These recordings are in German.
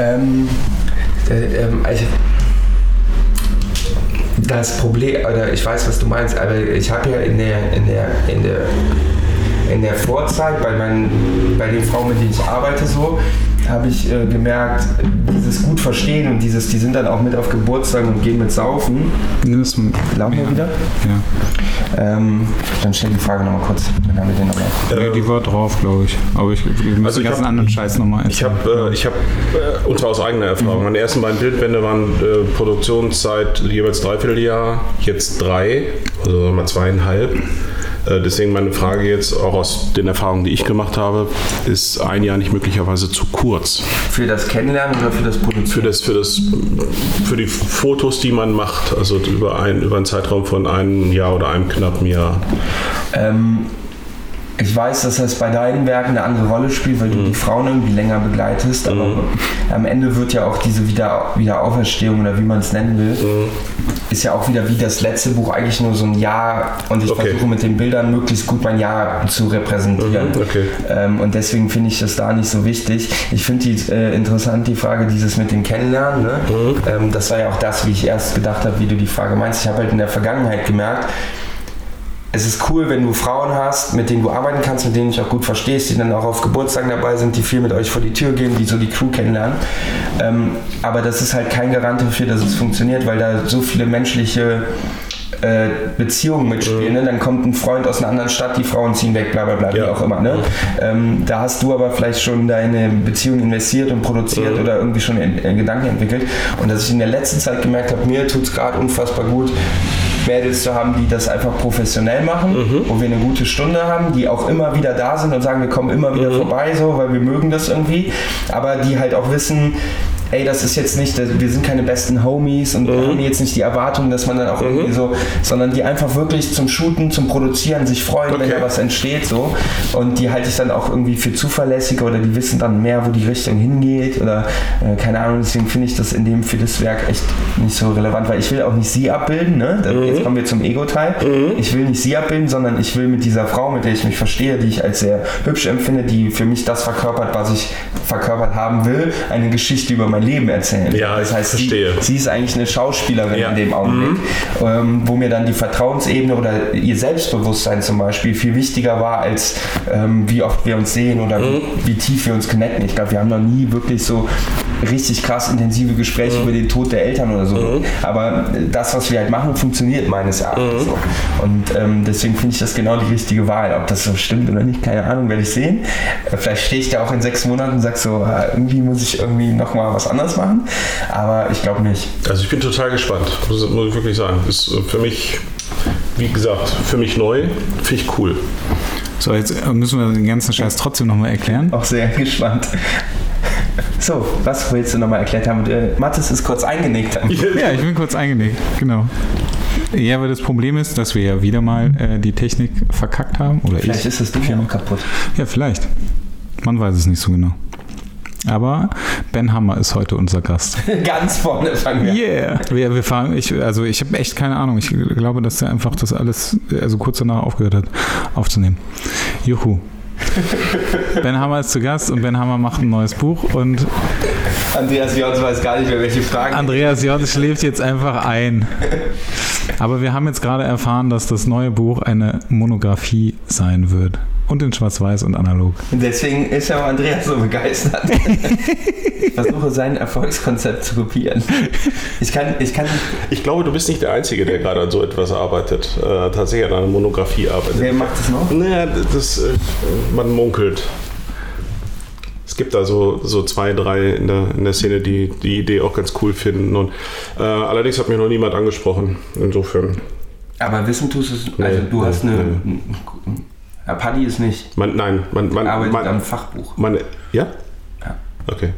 Ähm, äh, ähm, also, das Problem, oder ich weiß, was du meinst, aber ich habe ja in der, in der, in der, in der Vorzeit bei, meinen, bei den Frauen, mit denen ich arbeite, so, habe ich äh, gemerkt, dieses gut verstehen und dieses, die sind dann auch mit auf Geburtstagen und gehen mit saufen. Das, Laufen wir wieder? ja. Ähm, dann stell die Frage nochmal kurz. Dann haben wir den nochmal. ja, die war drauf, glaube ich. Aber ich, ich muss Also den ich ganzen hab- anderen Scheiß nochmal Ich habe, äh, ich habe, äh, und zwar aus eigener Erfahrung, meine ersten beiden Bildbände waren äh, Produktionszeit jeweils dreiviertel Jahr, jetzt drei, also sagen wir mal zweieinhalb. Äh, deswegen meine Frage jetzt auch aus den Erfahrungen, die ich gemacht habe, ist ein Jahr nicht möglicherweise zu kurz Für das Kennenlernen oder für das Produzieren? für das, für das, für die Fotos, die man macht, also über, ein, über einen Zeitraum von einem Jahr oder einem knappen Jahr. Ähm, ich weiß, dass das bei deinen Werken eine andere Rolle spielt, weil du die Frauen irgendwie länger begleitest, aber am Ende wird ja auch diese Wieder Wiederauferstehung oder wie man es nennen will, ist ja auch wieder wie das letzte Buch eigentlich nur so ein Jahr und ich Okay. versuche mit den Bildern möglichst gut mein Jahr zu repräsentieren. Mhm, okay. Ähm, und deswegen finde ich das da nicht so wichtig. Ich finde die äh, interessant, die Frage dieses mit dem Kennenlernen. Ne? Mhm. Ähm, das war ja auch das, wie ich erst gedacht habe, wie du die Frage meinst. Ich habe halt in der Vergangenheit gemerkt, es ist cool, wenn du Frauen hast, mit denen du arbeiten kannst, mit denen du dich auch gut verstehst, die dann auch auf Geburtstagen dabei sind, die viel mit euch vor die Tür gehen, die so die Crew kennenlernen. Ähm, aber das ist halt kein Garant dafür, dass es funktioniert, weil da so viele menschliche äh, Beziehungen mitspielen. Ne? Dann kommt ein Freund aus einer anderen Stadt, die Frauen ziehen weg, bla bla bla, wie Ja. auch immer. Ne? Ähm, da hast du aber vielleicht schon deine Beziehung investiert und produziert oder irgendwie schon in, in Gedanken entwickelt. Und dass ich in der letzten Zeit gemerkt habe, mir tut es gerade unfassbar gut, Mädels zu haben, die das einfach professionell machen, wo wir eine gute Stunde haben, die auch immer wieder da sind und sagen, wir kommen immer wieder vorbei, so, weil wir mögen das irgendwie, aber die halt auch wissen, ey, das ist jetzt nicht, wir sind keine besten Homies und wir haben jetzt nicht die Erwartung, dass man dann auch irgendwie so, sondern die einfach wirklich zum Shooten, zum Produzieren sich freuen, wenn Okay. da was entsteht, so. Und die halte ich dann auch irgendwie für zuverlässiger oder die wissen dann mehr, wo die Richtung hingeht oder äh, keine Ahnung. Deswegen finde ich das in dem für das Werk echt nicht so relevant, weil ich will auch nicht sie abbilden, ne? Da- Jetzt kommen wir zum Ego-Teil. Ich will nicht sie abbilden, sondern ich will mit dieser Frau, mit der ich mich verstehe, die ich als sehr hübsch empfinde, die für mich das verkörpert, was ich verkörpert haben will, eine Geschichte über mein Leben erzählen. Ja, das ich heißt, verstehe. Sie, sie ist eigentlich eine Schauspielerin Ja. in dem Augenblick, ähm, wo mir dann die Vertrauensebene oder ihr Selbstbewusstsein zum Beispiel viel wichtiger war, als ähm, wie oft wir uns sehen oder wie, wie tief wir uns connecten. Ich glaube, wir haben noch nie wirklich so richtig krass intensive Gespräche über den Tod der Eltern oder so. Aber das, was wir halt machen, funktioniert meines Erachtens so. Und ähm, deswegen finde ich das genau die richtige Wahl. Ob das so stimmt oder nicht, keine Ahnung, werde ich sehen. Äh, Vielleicht stehe ich da auch in sechs Monaten und sage so, ah, irgendwie muss ich irgendwie nochmal was anderes machen. Aber ich glaube nicht. Also ich bin total gespannt, muss, muss ich wirklich sagen. Ist äh, für mich, wie gesagt, für mich neu, finde ich cool. So, jetzt äh, müssen wir den ganzen Scheiß trotzdem nochmal erklären. Auch sehr gespannt. So, was willst du nochmal erklärt haben? Äh, Mathis ist kurz eingenickt. Ja, ich bin kurz eingelegt, genau. Ja, aber das Problem ist, dass wir ja wieder mal äh, die Technik verkackt haben. Oder Vielleicht ich. ist das Ding ja noch kaputt. Ja, vielleicht. Man weiß es nicht so genau. Aber Ben Hammer ist heute unser Gast. Ganz vorne fangen wir. Yeah! Wir, wir fahren, ich, also ich habe echt keine Ahnung. Ich glaube, dass er einfach das alles, also kurz danach aufgehört hat, aufzunehmen. Juhu. Ben Hammer ist zu Gast und Ben Hammer macht ein neues Buch und Andreas Jons weiß gar nicht mehr, welche Fragen. Andreas J. schläft jetzt einfach ein. Aber wir haben jetzt gerade erfahren, dass das neue Buch eine Monographie sein wird. Und in Schwarz-Weiß und analog. Und deswegen ist ja auch Andreas so begeistert. ich versuche sein Erfolgskonzept zu kopieren. Ich kann, ich kann, Ich glaube, du bist nicht der Einzige, der gerade an so etwas arbeitet. Äh, tatsächlich an einer Monographie arbeitet. wer macht das noch? Naja, das, äh, man munkelt. Es gibt da so, so zwei, drei in der, in der Szene, die die Idee auch ganz cool finden. Und, äh, allerdings hat mich noch niemand angesprochen. Insofern. Aber wissen tust es, also Nee, du hast nee, eine. Ja, Paddy ist nicht. Man, nein, man, man, arbeitet man, am Fachbuch. man, ja? Ja. Okay.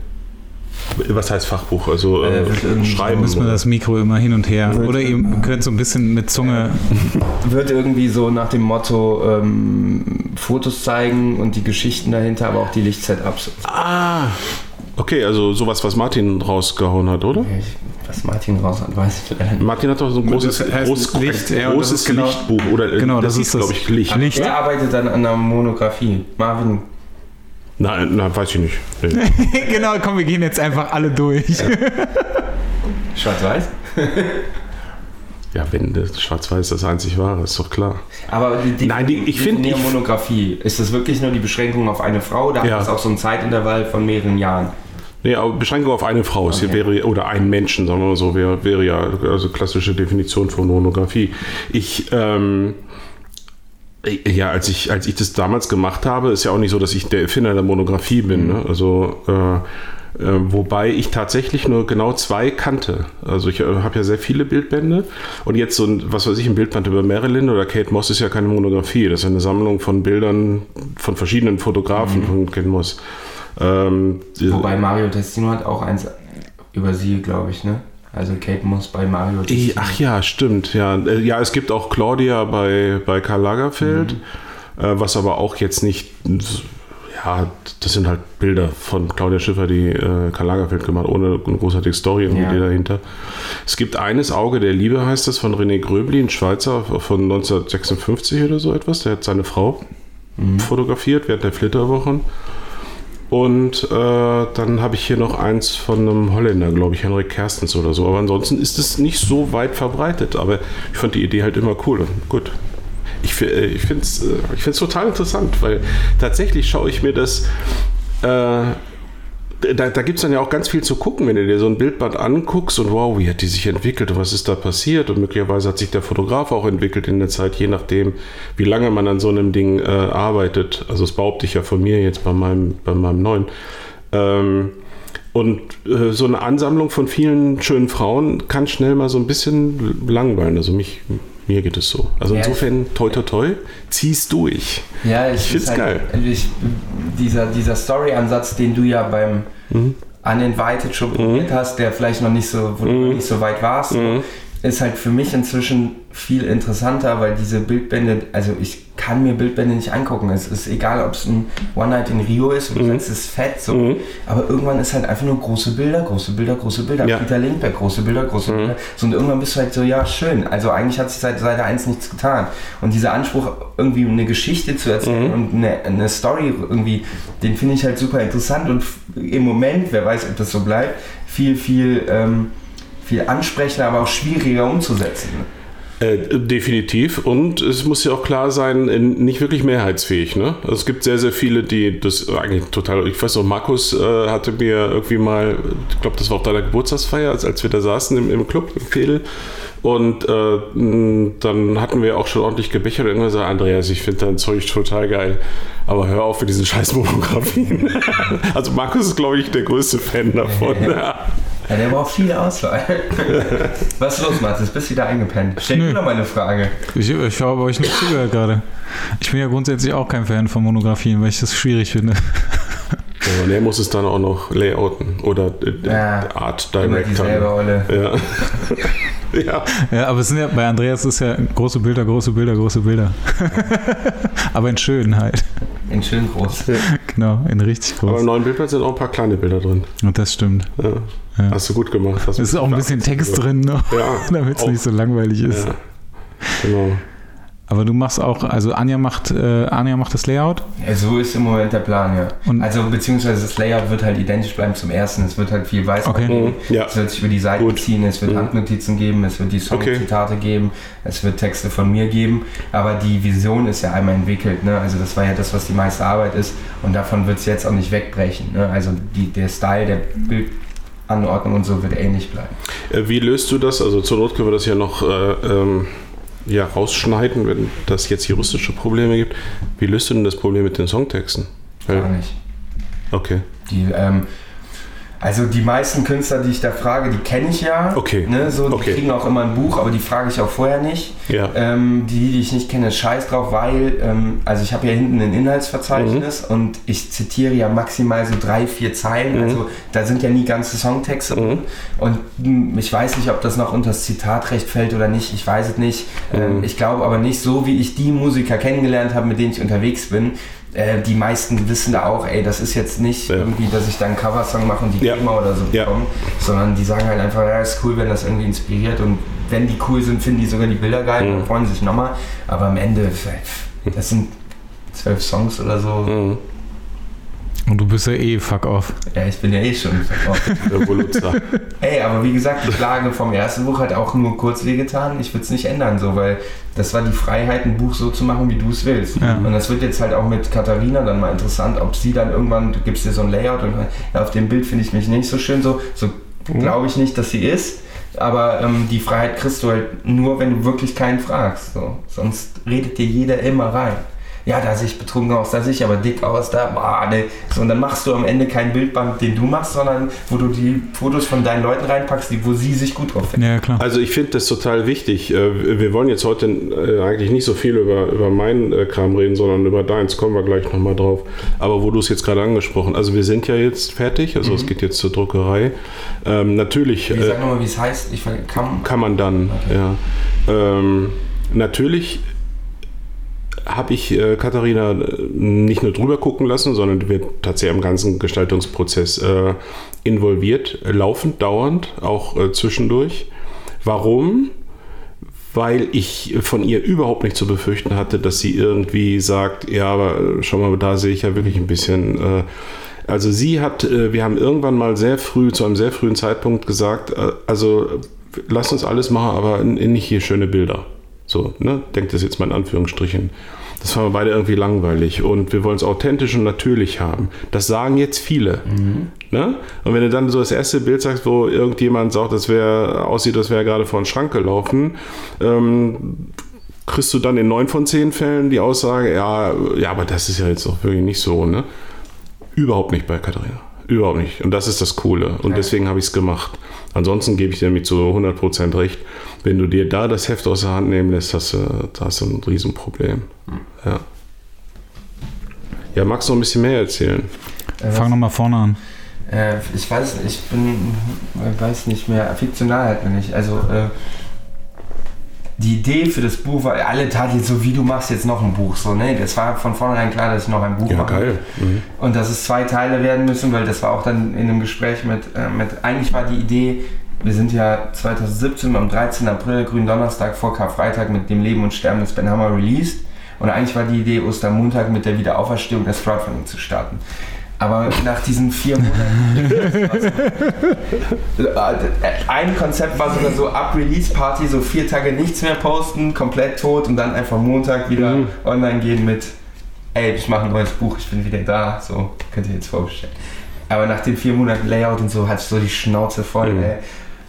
Was heißt Fachbuch? Also Äh, äh, wird Schreiben. Müssen wir oder? das Mikro immer hin und her. Oder ihr könnt so ein bisschen mit Zunge. Wird irgendwie so nach dem Motto ähm, Fotos zeigen und die Geschichten dahinter, aber auch die Lichtsetups. Ah, okay, also sowas, was Martin rausgehauen hat, oder? Ich, was Martin raus hat, weiß ich leider nicht. Martin hat doch so ein großes, Das heißt Licht, ein ja, großes genau- Lichtbuch. Oder äh, Genau, das, das ist, glaube ich, Licht. Licht. Er arbeitet dann an einer Monographie. Marvin. Nein, nein, weiß ich nicht. Nee. genau, komm, wir gehen jetzt einfach alle durch. Schwarz-Weiß? Ja, wenn das Schwarz-Weiß das einzig wahre, ist doch klar. Aber die, Nein, die- ich find- die ich- Monografie, ist das wirklich nur die Beschränkung auf eine Frau? oder Ja. hat das auch so ein Zeitintervall von mehreren Jahren? Nee, aber Beschränkung auf eine Frau Okay. wäre, oder einen Menschen, sagen wir mal so, wäre, wäre ja also klassische Definition von Monografie. Ich, ähm, ja, als ich, als ich das damals gemacht habe, ist ja auch nicht so, dass ich der Erfinder der Monografie bin. Ne? Also, äh, äh, wobei ich tatsächlich nur genau zwei kannte. Also ich äh, habe ja sehr viele Bildbände und jetzt so ein, was weiß ich, ein Bildband über Marilyn oder Kate Moss ist ja keine Monografie. Das ist eine Sammlung von Bildern von verschiedenen Fotografen von Kate Moss. Ähm, Wobei Mario Testino hat auch eins über sie, glaube ich, ne? Also Kate Moss bei Mario Testino. Ach ja, stimmt. Ja, Äh, ja es gibt auch Claudia bei, bei Karl Lagerfeld, äh, was aber auch jetzt nicht. Ja, das sind halt Bilder von Claudia Schiffer, die äh, Karl Lagerfeld gemacht, ohne eine großartige Story irgendwie Ja. dahinter. Es gibt eines Auge der Liebe, heißt das, von René Gröbli, ein Schweizer von 1956 oder so etwas. Der hat seine Frau fotografiert während der Flitterwochen. Und äh, dann habe ich hier noch eins von einem Holländer, glaube ich, Henrik Kerstens oder so. Aber ansonsten ist es nicht so weit verbreitet. Aber ich fand die Idee halt immer cool und gut. Ich, äh, ich finde es äh, ich total interessant, weil tatsächlich schaue ich mir das. Äh, da, da gibt es dann ja auch ganz viel zu gucken, wenn du dir so ein Bildband anguckst und wow, wie hat die sich entwickelt und was ist da passiert und möglicherweise hat sich der Fotograf auch entwickelt in der Zeit, je nachdem, wie lange man an so einem Ding äh, arbeitet. Also das behaupte ich ja von mir jetzt bei meinem, bei meinem neuen. Ähm, und äh, so eine Ansammlung von vielen schönen Frauen kann schnell mal so ein bisschen langweilen. Also mich, mir geht es so. Also Ja, insofern, toi toi toi, zieh's durch. Ja, ich, Ich find's ist geil. Ich, dieser dieser Story-Ansatz, den du ja beim Mhm. Uninvited schon probiert hast, der vielleicht noch nicht so, wo du noch nicht so weit warst, Mhm. Ist halt für mich inzwischen viel interessanter, weil diese Bildbände, also ich kann mir Bildbände nicht angucken. Es ist egal, ob es ein One Night in Rio ist und Mhm. es ist fett, so. aber irgendwann ist halt einfach nur große Bilder, große Bilder, große Bilder. Ja. Mhm. Peter Lindbergh, große Bilder, große Bilder. So, und irgendwann bist du halt so, ja, schön. Also eigentlich hat sich seit Seite 1 nichts getan. Und dieser Anspruch, irgendwie eine Geschichte zu erzählen Mhm. und eine, eine Story irgendwie, den finde ich halt super interessant und im Moment, wer weiß, ob das so bleibt, viel, viel, ähm, viel ansprechender, aber auch schwieriger umzusetzen. Äh, definitiv. Und es muss ja auch klar sein, äh, nicht wirklich mehrheitsfähig. Ne? Also es gibt sehr, sehr viele, die das eigentlich total. Ich weiß noch, Markus äh, hatte mir irgendwie mal, ich glaube, das war auf deiner Geburtstagsfeier, als, als wir da saßen im, im Club, im Fädel. Und äh, dann hatten wir auch schon ordentlich gebechert und irgendwann gesagt, Andreas, ich finde dein Zeug total geil, aber hör auf mit diesen scheiß Monografien. also Markus ist, glaube ich, der größte Fan davon. Ja, der braucht viel Auswahl. Was ist los, Mathis? Bist du wieder eingepennt? Stell mir noch mal eine Frage. Ich, ich habe euch nicht zugehört gerade. Ich bin ja grundsätzlich auch kein Fan von Monografien, weil ich das schwierig finde. Aber der muss es dann auch noch layouten oder äh, Ja, Art Immer Director. Ja. ja. Ja, aber es sind ja bei Andreas ist ja große Bilder, große Bilder, große Bilder. aber in schön halt. In schön groß. Genau, in richtig Aber im groß. neuen Bildblatt sind auch ein paar kleine Bilder drin. Und das stimmt. Ja. Ja. Hast du gut gemacht. Es ist auch ein bisschen Text drin noch, Ja, damit es nicht so langweilig ist. Ja. Genau. Aber du machst auch, also Anja macht, äh, Anja macht das Layout. Ja, so ist im Moment der Plan, ja. Und- also beziehungsweise das Layout wird halt identisch bleiben zum ersten. Es wird halt viel weiß Okay. geben. Mhm. Ja. Es wird sich über die Seiten Gut. ziehen, es wird Mhm. Handnotizen geben, es wird die Okay. Songzitate geben, es wird Texte von mir geben. Aber die Vision ist ja einmal entwickelt. Ne? Also das war ja das, was die meiste Arbeit ist. Und davon wird es jetzt auch nicht wegbrechen. Ne? Also die, der Style, der Bildanordnung und so wird ähnlich bleiben. Äh, Wie löst du das? Also zur Not können wir das ja noch äh, ähm, ja, rausschneiden, wenn das jetzt juristische Probleme gibt. Wie löst du denn das Problem mit den Songtexten? Gar nicht. Okay. Die, ähm, also die meisten Künstler, die ich da frage, die kenne ich ja. Okay. Ne, so, die Okay. kriegen auch immer ein Buch, aber die frage ich auch vorher nicht. Ja. Ähm, die, die ich nicht kenne, scheiß drauf, weil, ähm, also ich habe hier hinten ein Inhaltsverzeichnis Mhm. und ich zitiere ja maximal so drei, vier Zeilen. Mhm. Also da sind ja nie ganze Songtexte drin. Und mh, ich weiß nicht, ob das noch unter das Zitatrecht fällt oder nicht. Ich weiß es nicht. Ähm, Mhm. ich glaube aber nicht, so wie ich die Musiker kennengelernt habe, mit denen ich unterwegs bin. Äh, die meisten wissen da auch, ey, das ist jetzt nicht Ja. irgendwie, dass ich da einen Coversong mache und die Ja. GEMA oder so Ja. bekomme, sondern die sagen halt einfach, ja, ist cool, wenn das irgendwie inspiriert und wenn die cool sind, finden die sogar die Bilder geil Mhm. und freuen sich nochmal. Aber am Ende, das sind zwölf Songs oder so. Mhm. Und du bist ja eh fuck off. Ja, ich bin ja eh schon fuck off. Ey, aber wie gesagt, die Klage vom ersten Buch hat auch nur kurz wehgetan. Ich würde es nicht ändern, so, weil das war die Freiheit, ein Buch so zu machen, wie du es willst. Ja. Und das wird jetzt halt auch mit Katharina dann mal interessant, ob sie dann irgendwann, du gibst dir so ein Layout und ja, auf dem Bild finde ich mich nicht so schön, so, so glaube ich nicht, dass sie ist. Aber ähm, die Freiheit kriegst du halt nur, wenn du wirklich keinen fragst. So. Sonst redet dir jeder immer rein. Ja, da sehe ich betrunken aus, da sehe ich aber dick aus, da, boah, ne. So, und dann machst du am Ende kein Bildband, den du machst, sondern wo du die Fotos von deinen Leuten reinpackst, die, wo sie sich gut drauf finden. Ja, klar. Also ich finde das total wichtig. Äh, Wir wollen jetzt heute äh, eigentlich nicht so viel über, über meinen äh, Kram reden, sondern über deins, kommen wir gleich nochmal drauf. Aber wo du es jetzt gerade angesprochen, also wir sind ja jetzt fertig, also es geht jetzt zur Druckerei. Ähm, natürlich Wie, äh, sag nochmal, wie es heißt. Ich kann, kann man dann, ja. Ähm, natürlich habe ich äh, Katharina äh, nicht nur drüber gucken lassen, sondern wird tatsächlich am ganzen Gestaltungsprozess äh, involviert, laufend, dauernd, auch äh, zwischendurch. Warum? Weil ich von ihr überhaupt nicht zu befürchten hatte, dass sie irgendwie sagt, ja, aber äh, schau mal, da sehe ich ja wirklich ein bisschen. Äh, also sie hat, wir haben irgendwann mal sehr früh, zu einem sehr frühen Zeitpunkt gesagt, also lass uns alles machen, aber nicht hier schöne Bilder. So, ne? Denkt das jetzt mal in Anführungsstrichen. Das fanden wir beide irgendwie langweilig und wir wollen es authentisch und natürlich haben. Das sagen jetzt viele. Ne? Und wenn du dann so das erste Bild sagst, wo irgendjemand sagt, das wäre aussieht, das wäre gerade vor den Schrank gelaufen, ähm, kriegst du dann in neun von zehn Fällen die Aussage, ja, ja, aber das ist ja jetzt auch wirklich nicht so, ne? Überhaupt nicht bei Katharina. Überhaupt nicht. Und das ist das Coole. Und Ja. deswegen habe ich es gemacht. Ansonsten gebe ich dir mit zu 100% recht. Wenn du dir da das Heft aus der Hand nehmen lässt, hast du, da hast du ein Riesenproblem. Ja. Ja, magst du noch ein bisschen mehr erzählen? äh, Fang nochmal vorne an. Äh, ich weiß, ich bin, ich weiß nicht mehr, fiktional halt bin ich. Also äh, die Idee für das Buch war, alle taten jetzt so, wie du machst jetzt noch ein Buch. So, ne? Das war von vornherein klar, dass ich noch ein Buch mache. Mhm. Und dass es zwei Teile werden müssen, weil das war auch dann in einem Gespräch mit, äh, mit eigentlich war die Idee, wir sind ja 2017 am 13. April, grünen Donnerstag vor Karfreitag mit dem Leben und Sterben des Ben Hammer released. Und eigentlich war die Idee, Ostermontag mit der Wiederauferstehung des Crowdfunding zu starten. Aber nach diesen vier Monaten. ein Konzept war sogar so ab Release Party, so vier Tage nichts mehr posten, komplett tot und dann einfach Montag wieder Mhm. online gehen mit, ey, ich mache ein neues Buch, ich bin wieder da, so könnt ihr jetzt vorbestellen. Aber nach den vier Monaten Layout und so hatte ich so die Schnauze voll, Mhm. ey.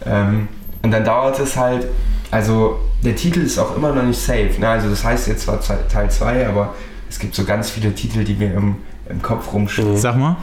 Ähm, und dann dauert es halt, also der Titel ist auch immer noch nicht safe. Ne? Also das heißt jetzt zwar Teil 2, aber es gibt so ganz viele Titel, die mir im, im Kopf rumschwirren. Sag mal.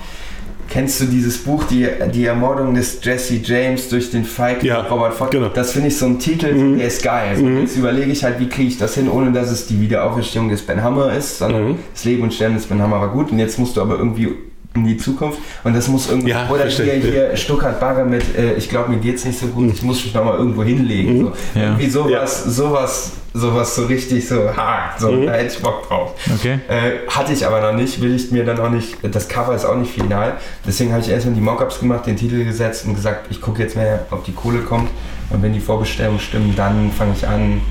Kennst du dieses Buch, die, die Ermordung des Jesse James durch den Feig Ja, Robert Ford? genau. Das finde ich so ein Titel, Mhm. der ist geil. Also Jetzt überlege ich halt, wie kriege ich das hin, ohne dass es die Wiederauferstehung des Ben Hammer ist, sondern Mhm. das Leben und Sterben des Ben Hammer war gut und jetzt musst du aber irgendwie in die Zukunft und das muss irgendwie Ja, oder verstehe. hier, hier Stuttgart Barre mit äh, ich glaube mir geht's nicht so gut ich muss mich nochmal irgendwo hinlegen so. Ja. irgendwie sowas sowas sowas so richtig so hart so Mhm. da hätte ich Bock drauf Okay. äh, hatte ich aber noch nicht, will ich mir dann auch nicht, das Cover ist auch nicht final. Deswegen habe ich erstmal die Mockups gemacht, den Titel gesetzt und gesagt, ich gucke jetzt mehr, ob die Kohle kommt. Und wenn die Vorbestellungen stimmen, dann fange ich an.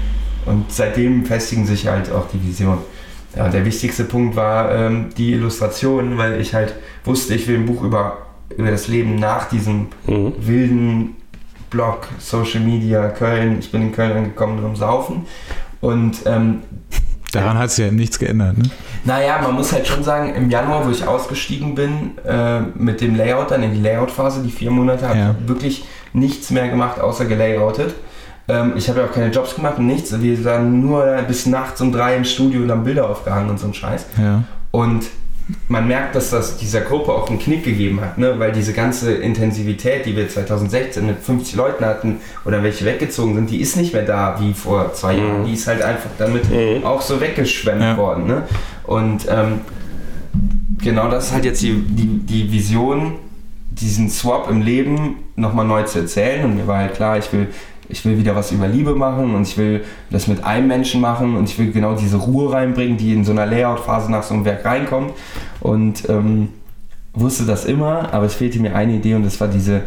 Und seitdem festigen sich halt auch die Vision. Ja, und der wichtigste Punkt war ähm, die Illustration, weil ich halt wusste, ich will ein Buch über, über das Leben nach diesem Mhm. wilden Blog, Social Media, Köln. Ich bin in Köln angekommen nur um Saufen. Und ähm, Daran hat sich ja nichts geändert, ne? naja, man muss halt schon sagen, im Januar, wo ich ausgestiegen bin, äh, mit dem Layout dann in die Layout-Phase, die vier Monate, habe Ja. ich wirklich nichts mehr gemacht, außer gelayoutet. Ähm, ich habe ja auch keine Jobs gemacht und nichts. Wir waren nur bis nachts um drei im Studio und haben Bilder aufgehangen und so ein Scheiß. Ja. Und man merkt, dass das dieser Gruppe auch einen Knick gegeben hat, ne? weil diese ganze Intensivität, die wir 2016 mit 50 Leuten hatten oder welche weggezogen sind, die ist nicht mehr da wie vor zwei Jahren. Die ist halt einfach damit Mhm. auch so weggeschwemmt Ja. worden. Ne? Und ähm, genau das ist halt jetzt die, die, die Vision, diesen Swap im Leben nochmal neu zu erzählen. Und mir war halt klar, ich will, ich will wieder was über Liebe machen und ich will das mit einem Menschen machen und ich will genau diese Ruhe reinbringen, die in so einer Layout-Phase nach so einem Werk reinkommt. Und ähm, wusste das immer, aber es fehlte mir eine Idee und das war diese,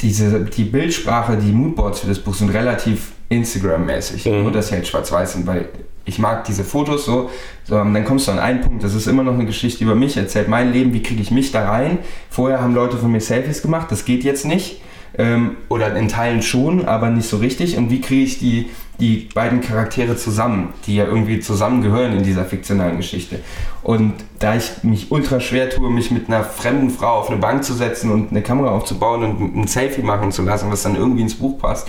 diese die Bildsprache, die Moodboards für das Buch sind relativ Instagram-mäßig. Mhm. Nur, dass sie halt schwarz-weiß sind, weil ich mag diese Fotos so. so dann kommst du an einen Punkt, das ist immer noch eine Geschichte über mich, erzählt mein Leben, wie kriege ich mich da rein. Vorher haben Leute von mir Selfies gemacht, das geht jetzt nicht. Ähm, oder in Teilen schon, aber nicht so richtig. Und wie kriege ich die, die beiden Charaktere zusammen, die ja irgendwie zusammengehören in dieser fiktionalen Geschichte. Und da ich mich ultra schwer tue, mich mit einer fremden Frau auf eine Bank zu setzen und eine Kamera aufzubauen und ein Selfie machen zu lassen, was dann irgendwie ins Buch passt,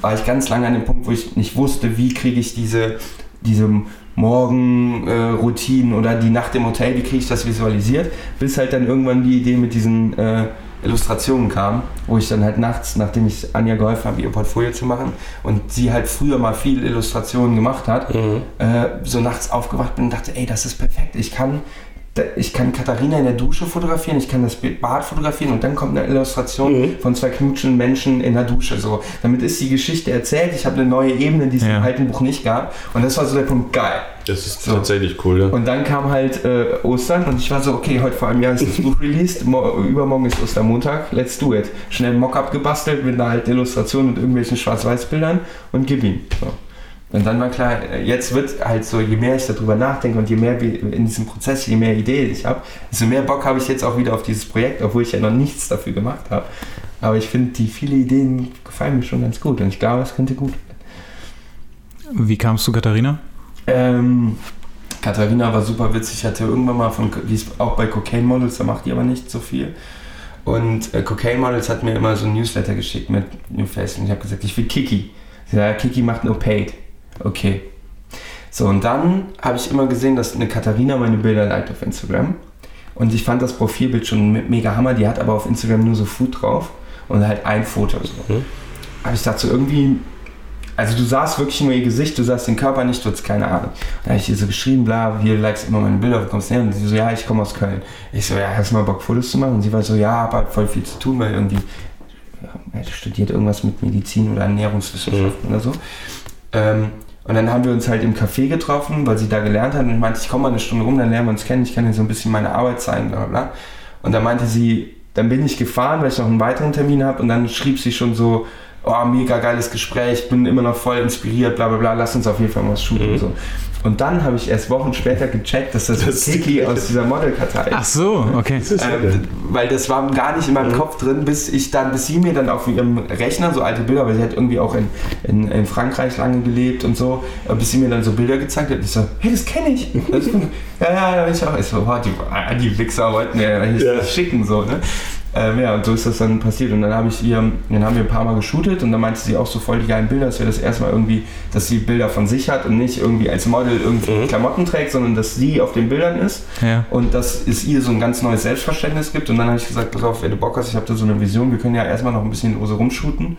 war ich ganz lange an dem Punkt, wo ich nicht wusste, wie kriege ich diese, diese Morgenroutinen äh, oder die Nacht im Hotel, wie kriege ich das visualisiert, bis halt dann irgendwann die Idee mit diesen äh, Illustrationen kam, wo ich dann halt nachts, nachdem ich Anja geholfen habe, ihr Portfolio zu machen und sie halt früher mal viel Illustrationen gemacht hat, mhm. äh, so nachts aufgewacht bin und dachte, ey, das ist perfekt, ich kann ich kann Katharina in der Dusche fotografieren, ich kann das Bad fotografieren und dann kommt eine Illustration mhm. von zwei knutschen Menschen in der Dusche. So, damit ist die Geschichte erzählt. Ich habe eine neue Ebene, die es ja. im alten Buch nicht gab. Und das war so der Punkt, geil. Das ist so. tatsächlich cool, ja. Und dann kam halt äh, Ostern und ich war so, okay, heute vor einem Jahr ist das Buch released, übermorgen ist Ostermontag, let's do it. Schnell Mockup gebastelt mit einer alten Illustration und irgendwelchen Schwarz-Weiß-Bildern und gib ihm. So. Und dann war klar, jetzt wird halt so, je mehr ich darüber nachdenke und je mehr in diesem Prozess, je mehr Ideen ich habe, desto mehr Bock habe ich jetzt auch wieder auf dieses Projekt, obwohl ich ja noch nichts dafür gemacht habe. Aber ich finde, die viele Ideen gefallen mir schon ganz gut und ich glaube, es könnte gut werden. Wie kamst du, Katharina? Ähm, Katharina war super witzig. Ich hatte irgendwann mal von, die ist auch bei Cocaine Models, da macht die aber nicht so viel. Und äh, Cocaine Models hat mir immer so ein Newsletter geschickt mit New Face und ich habe gesagt, ich will Kiki. Sie sagt, Kiki macht nur Paid. Okay. So, und dann habe ich immer gesehen, dass eine Katharina meine Bilder liked auf Instagram. Und ich fand das Profilbild schon mega hammer. Die hat aber auf Instagram nur so Food drauf und halt ein Foto. So. Mhm. Aber ich dachte so irgendwie, also du sahst wirklich nur ihr Gesicht, du sahst den Körper nicht, du hast keine Ahnung. Da habe ich ihr so geschrieben, bla, wie du likest immer meine Bilder, wo kommst du her? Und sie so, ja, ich komme aus Köln. Ich so, ja, hast du mal Bock, Fotos zu machen? Und sie war so, ja, hab halt voll viel zu tun, weil irgendwie, ja, studiert irgendwas mit Medizin oder Ernährungswissenschaften mhm. oder so. Ähm, und dann haben wir uns halt im Café getroffen, weil sie da gelernt hat. Und ich meinte, ich komme mal eine Stunde rum, dann lernen wir uns kennen. Ich kann dir so ein bisschen meine Arbeit zeigen, bla bla. Und dann meinte sie, dann bin ich gefahren, weil ich noch einen weiteren Termin habe. Und dann schrieb sie schon so, oh, mega geiles Gespräch, bin immer noch voll inspiriert, bla bla bla, lass uns auf jeden Fall mal was shooten. Mhm. So. Und dann habe ich erst Wochen später gecheckt, dass das, das Kiki aus dieser Modelkartei ist. Ach so, okay. Ähm, weil das war gar nicht in meinem mhm. Kopf drin, bis ich dann, bis sie mir dann auf ihrem Rechner so alte Bilder, weil sie hat irgendwie auch in, in, in Frankreich lange gelebt und so, äh, bis sie mir dann so Bilder gezeigt hat. Ich so, hey, das kenne ich. Das, ja, ja, ich auch. Ich so, wow, die, ah, die Wichser wollten mir ja. schicken, so, ne? Ähm, ja, und so ist das dann passiert. Und dann habe ich ihr, dann haben wir ein paar Mal geshootet und dann meinte sie auch so voll die geilen Bilder, dass wir das erstmal irgendwie, dass sie Bilder von sich hat und nicht irgendwie als Model irgendwie mhm. Klamotten trägt, sondern dass sie auf den Bildern ist. Ja. Und dass es ihr so ein ganz neues Selbstverständnis gibt. Und dann habe ich gesagt, pass auf, wenn du Bock hast, ich habe da so eine Vision, wir können ja erstmal noch ein bisschen lose rumshooten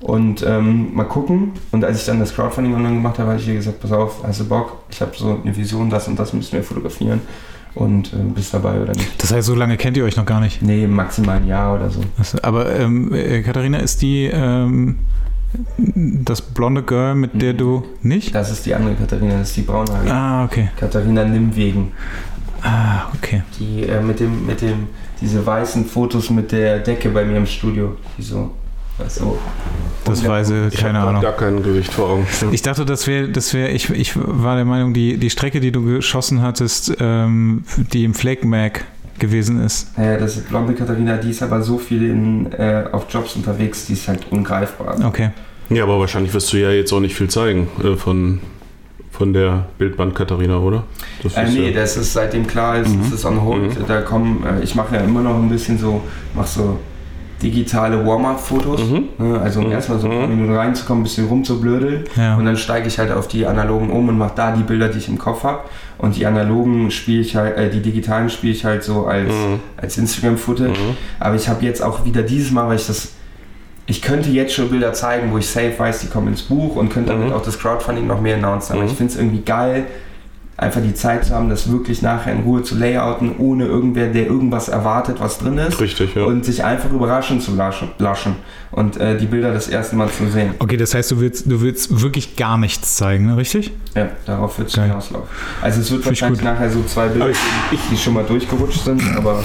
und ähm, mal gucken. Und als ich dann das Crowdfunding online gemacht habe, habe ich ihr gesagt, pass auf, hast du Bock? Ich habe so eine Vision, das und das müssen wir fotografieren und äh, bist dabei oder nicht. Das heißt, so lange kennt ihr euch noch gar nicht? Nee, maximal ein Jahr oder so. Also, aber ähm, äh, Katharina, ist die ähm, das blonde Girl, mit der du nicht? Das ist die andere Katharina, das ist die braunhaarige. Ah, okay. Katharina Nimwegen. Ah, okay. Die äh, mit dem, mit dem, diese weißen Fotos mit der Decke bei mir im Studio, die so also, das weiß ich, keine ich Ahnung. gar kein Gericht vor Augen. Ich dachte, das wäre, das wäre, ich, ich war der Meinung, die, die Strecke, die du geschossen hattest, ähm, die im Flake Mag gewesen ist. Ja, das ist blonde Katharina, die ist aber so viel in, äh, auf Jobs unterwegs, die ist halt ungreifbar. Okay. Ja, aber wahrscheinlich wirst du ja jetzt auch nicht viel zeigen äh, von, von der Bildband Katharina, oder? Das äh, nee, ja das ist seitdem klar ist, mhm. das ist on hold. Mhm. Da kommen, äh, ich mache ja immer noch ein bisschen so, mach so digitale Warm-up-Fotos. Mhm. Ne, also um mhm. erstmal so ein paar mhm. Minuten reinzukommen, ein bisschen rumzublödeln. Ja. Und dann steige ich halt auf die analogen um und mache da die Bilder, die ich im Kopf habe. Und die analogen spiele ich halt, äh, die digitalen spiele ich halt so als, mhm. als Instagram-Footage. Mhm. Aber ich habe jetzt auch wieder dieses Mal, weil ich das ich könnte jetzt schon Bilder zeigen, wo ich safe weiß, die kommen ins Buch und könnte damit mhm. auch das Crowdfunding noch mehr announcen. Aber ich finde es irgendwie geil, einfach die Zeit zu haben, das wirklich nachher in Ruhe zu layouten, ohne irgendwer, der irgendwas erwartet, was drin ist. Richtig, ja. Und sich einfach überraschen zu laschen, laschen und äh, die Bilder das erste Mal zu sehen. Okay, das heißt, du willst, du willst wirklich gar nichts zeigen, ne? richtig? Ja, darauf wird es hinauslaufen. Also es wird Find wahrscheinlich nachher so zwei Bilder, ich, ich, die schon mal durchgerutscht sind, aber...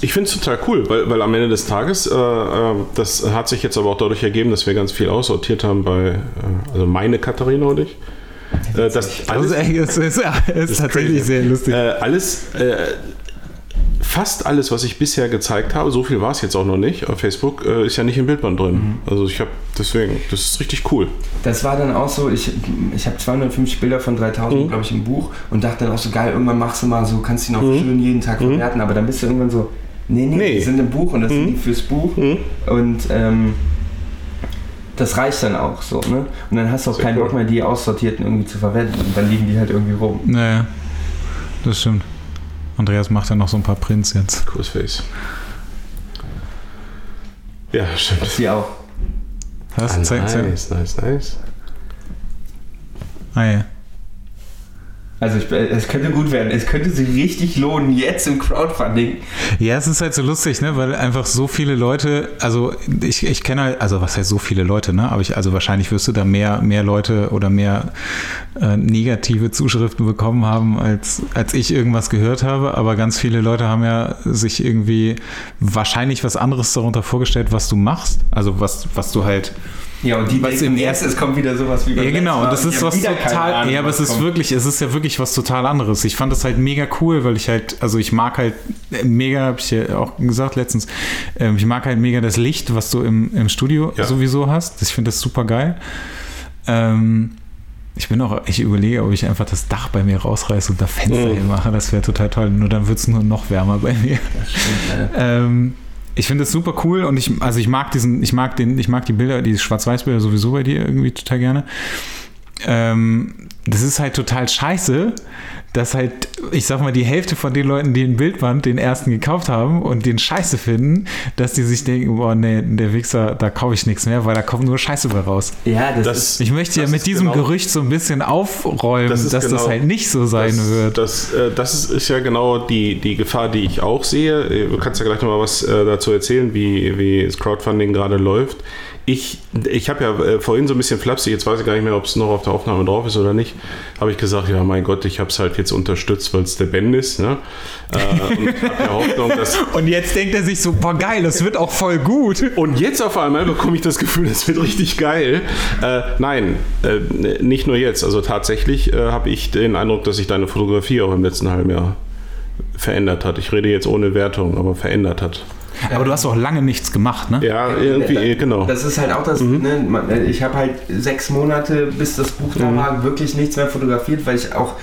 Ich finde es total cool, weil, weil am Ende des Tages, äh, äh, das hat sich jetzt aber auch dadurch ergeben, dass wir ganz viel aussortiert haben bei, äh, also meine Katharina und ich Äh, das Das alles, ist, echt, das ist, das ist tatsächlich crazy. sehr lustig. äh, alles äh, fast alles, was ich bisher gezeigt habe, so viel war es jetzt auch noch nicht auf Facebook, äh, ist ja nicht im Bildband drin. Mhm. Also ich habe deswegen, das ist richtig cool. Das war dann auch so, ich, ich habe 250 Bilder von 3000, Mhm. glaube ich, im Buch und dachte dann auch so, geil, irgendwann machst du mal so, kannst du die noch schön jeden Tag verwerten, aber dann bist du irgendwann so, nee, nee, Mhm. Nee. die sind im Buch und das sind die fürs Buch Mhm. und ähm, das reicht dann auch so, ne? Und dann hast du auch Sehr keinen cool. Bock mehr, die aussortierten irgendwie zu verwenden und dann liegen die halt irgendwie rum. Naja, das stimmt. Andreas macht ja noch so ein paar Prints jetzt. Cooles Face. Ja, stimmt. Die auch. Was? Ah, zeig, zeig. nice, nice, nice. Ah ja. Also ich, es könnte gut werden. Es könnte sich richtig lohnen, jetzt im Crowdfunding. Ja, es ist halt so lustig, ne, weil einfach so viele Leute, also ich, ich kenne halt, also was heißt so viele Leute, ne, aber ich, also wahrscheinlich wirst du da mehr, mehr Leute oder mehr äh, negative Zuschriften bekommen haben, als, als ich irgendwas gehört habe, aber ganz viele Leute haben ja sich irgendwie wahrscheinlich was anderes darunter vorgestellt, was du machst, also was, was du halt Ja, und die Was im jetzt, es kommt wieder sowas wie beim Ja, genau. das ist was total. Ja, aber es ist wirklich, es ist ja wirklich was total anderes. Ich fand das halt mega cool, weil ich halt, also ich mag halt mega, habe ich ja auch gesagt letztens, ähm, ich mag halt mega das Licht, was du im, im Studio Ja. sowieso hast. Ich finde das super geil. Ähm, ich bin auch, ich überlege, ob ich einfach das Dach bei mir rausreiße und da Fenster Mhm. hinmache. Das wäre total toll. Nur dann wird es nur noch wärmer bei mir. Das stimmt, äh, Ähm, ich finde es super cool und ich, also ich mag diesen, ich mag den, ich mag die Bilder, die Schwarz-Weiß-Bilder sowieso bei dir irgendwie total gerne. Ähm, das ist halt total scheiße, dass halt, ich sag mal, die Hälfte von den Leuten, die ein Bildband den ersten gekauft haben und den scheiße finden, dass die sich denken, boah, nee, der Wichser, da kaufe ich nichts mehr, weil da kommt nur Scheiße bei raus. Ja, das, Das- ist. Ich möchte ja mit diesem genau- Gerücht so ein bisschen aufräumen, Das dass ist das genau- halt nicht so sein das, wird. Das, äh, das ist, ja genau die, die Gefahr, die ich auch sehe. Du kannst ja gleich nochmal was äh, dazu erzählen, wie, wie das Crowdfunding gerade läuft. Ich, ich habe ja äh, vorhin so ein bisschen flapsig, jetzt weiß ich gar nicht mehr, ob es noch auf der Aufnahme drauf ist oder nicht, habe ich gesagt, ja mein Gott, ich habe es halt jetzt unterstützt, weil es der Ben ist. Ne? Äh, und ja Hoffnung, dass... Und jetzt denkt er sich so, boah geil, das wird auch voll gut. Und jetzt auf einmal bekomme ich das Gefühl, das wird richtig geil. Äh, nein, äh, nicht nur jetzt. Also tatsächlich habe ich den Eindruck, dass sich deine Fotografie auch im letzten halben Jahr verändert hat. Ich rede jetzt ohne Wertung, aber verändert hat. Aber du hast auch lange nichts gemacht, ne? Ja, irgendwie, Da- genau. Das ist halt auch das, ne, man- ich habe halt sechs Monate, bis das Buch da war, wirklich nichts mehr fotografiert, weil ich auch,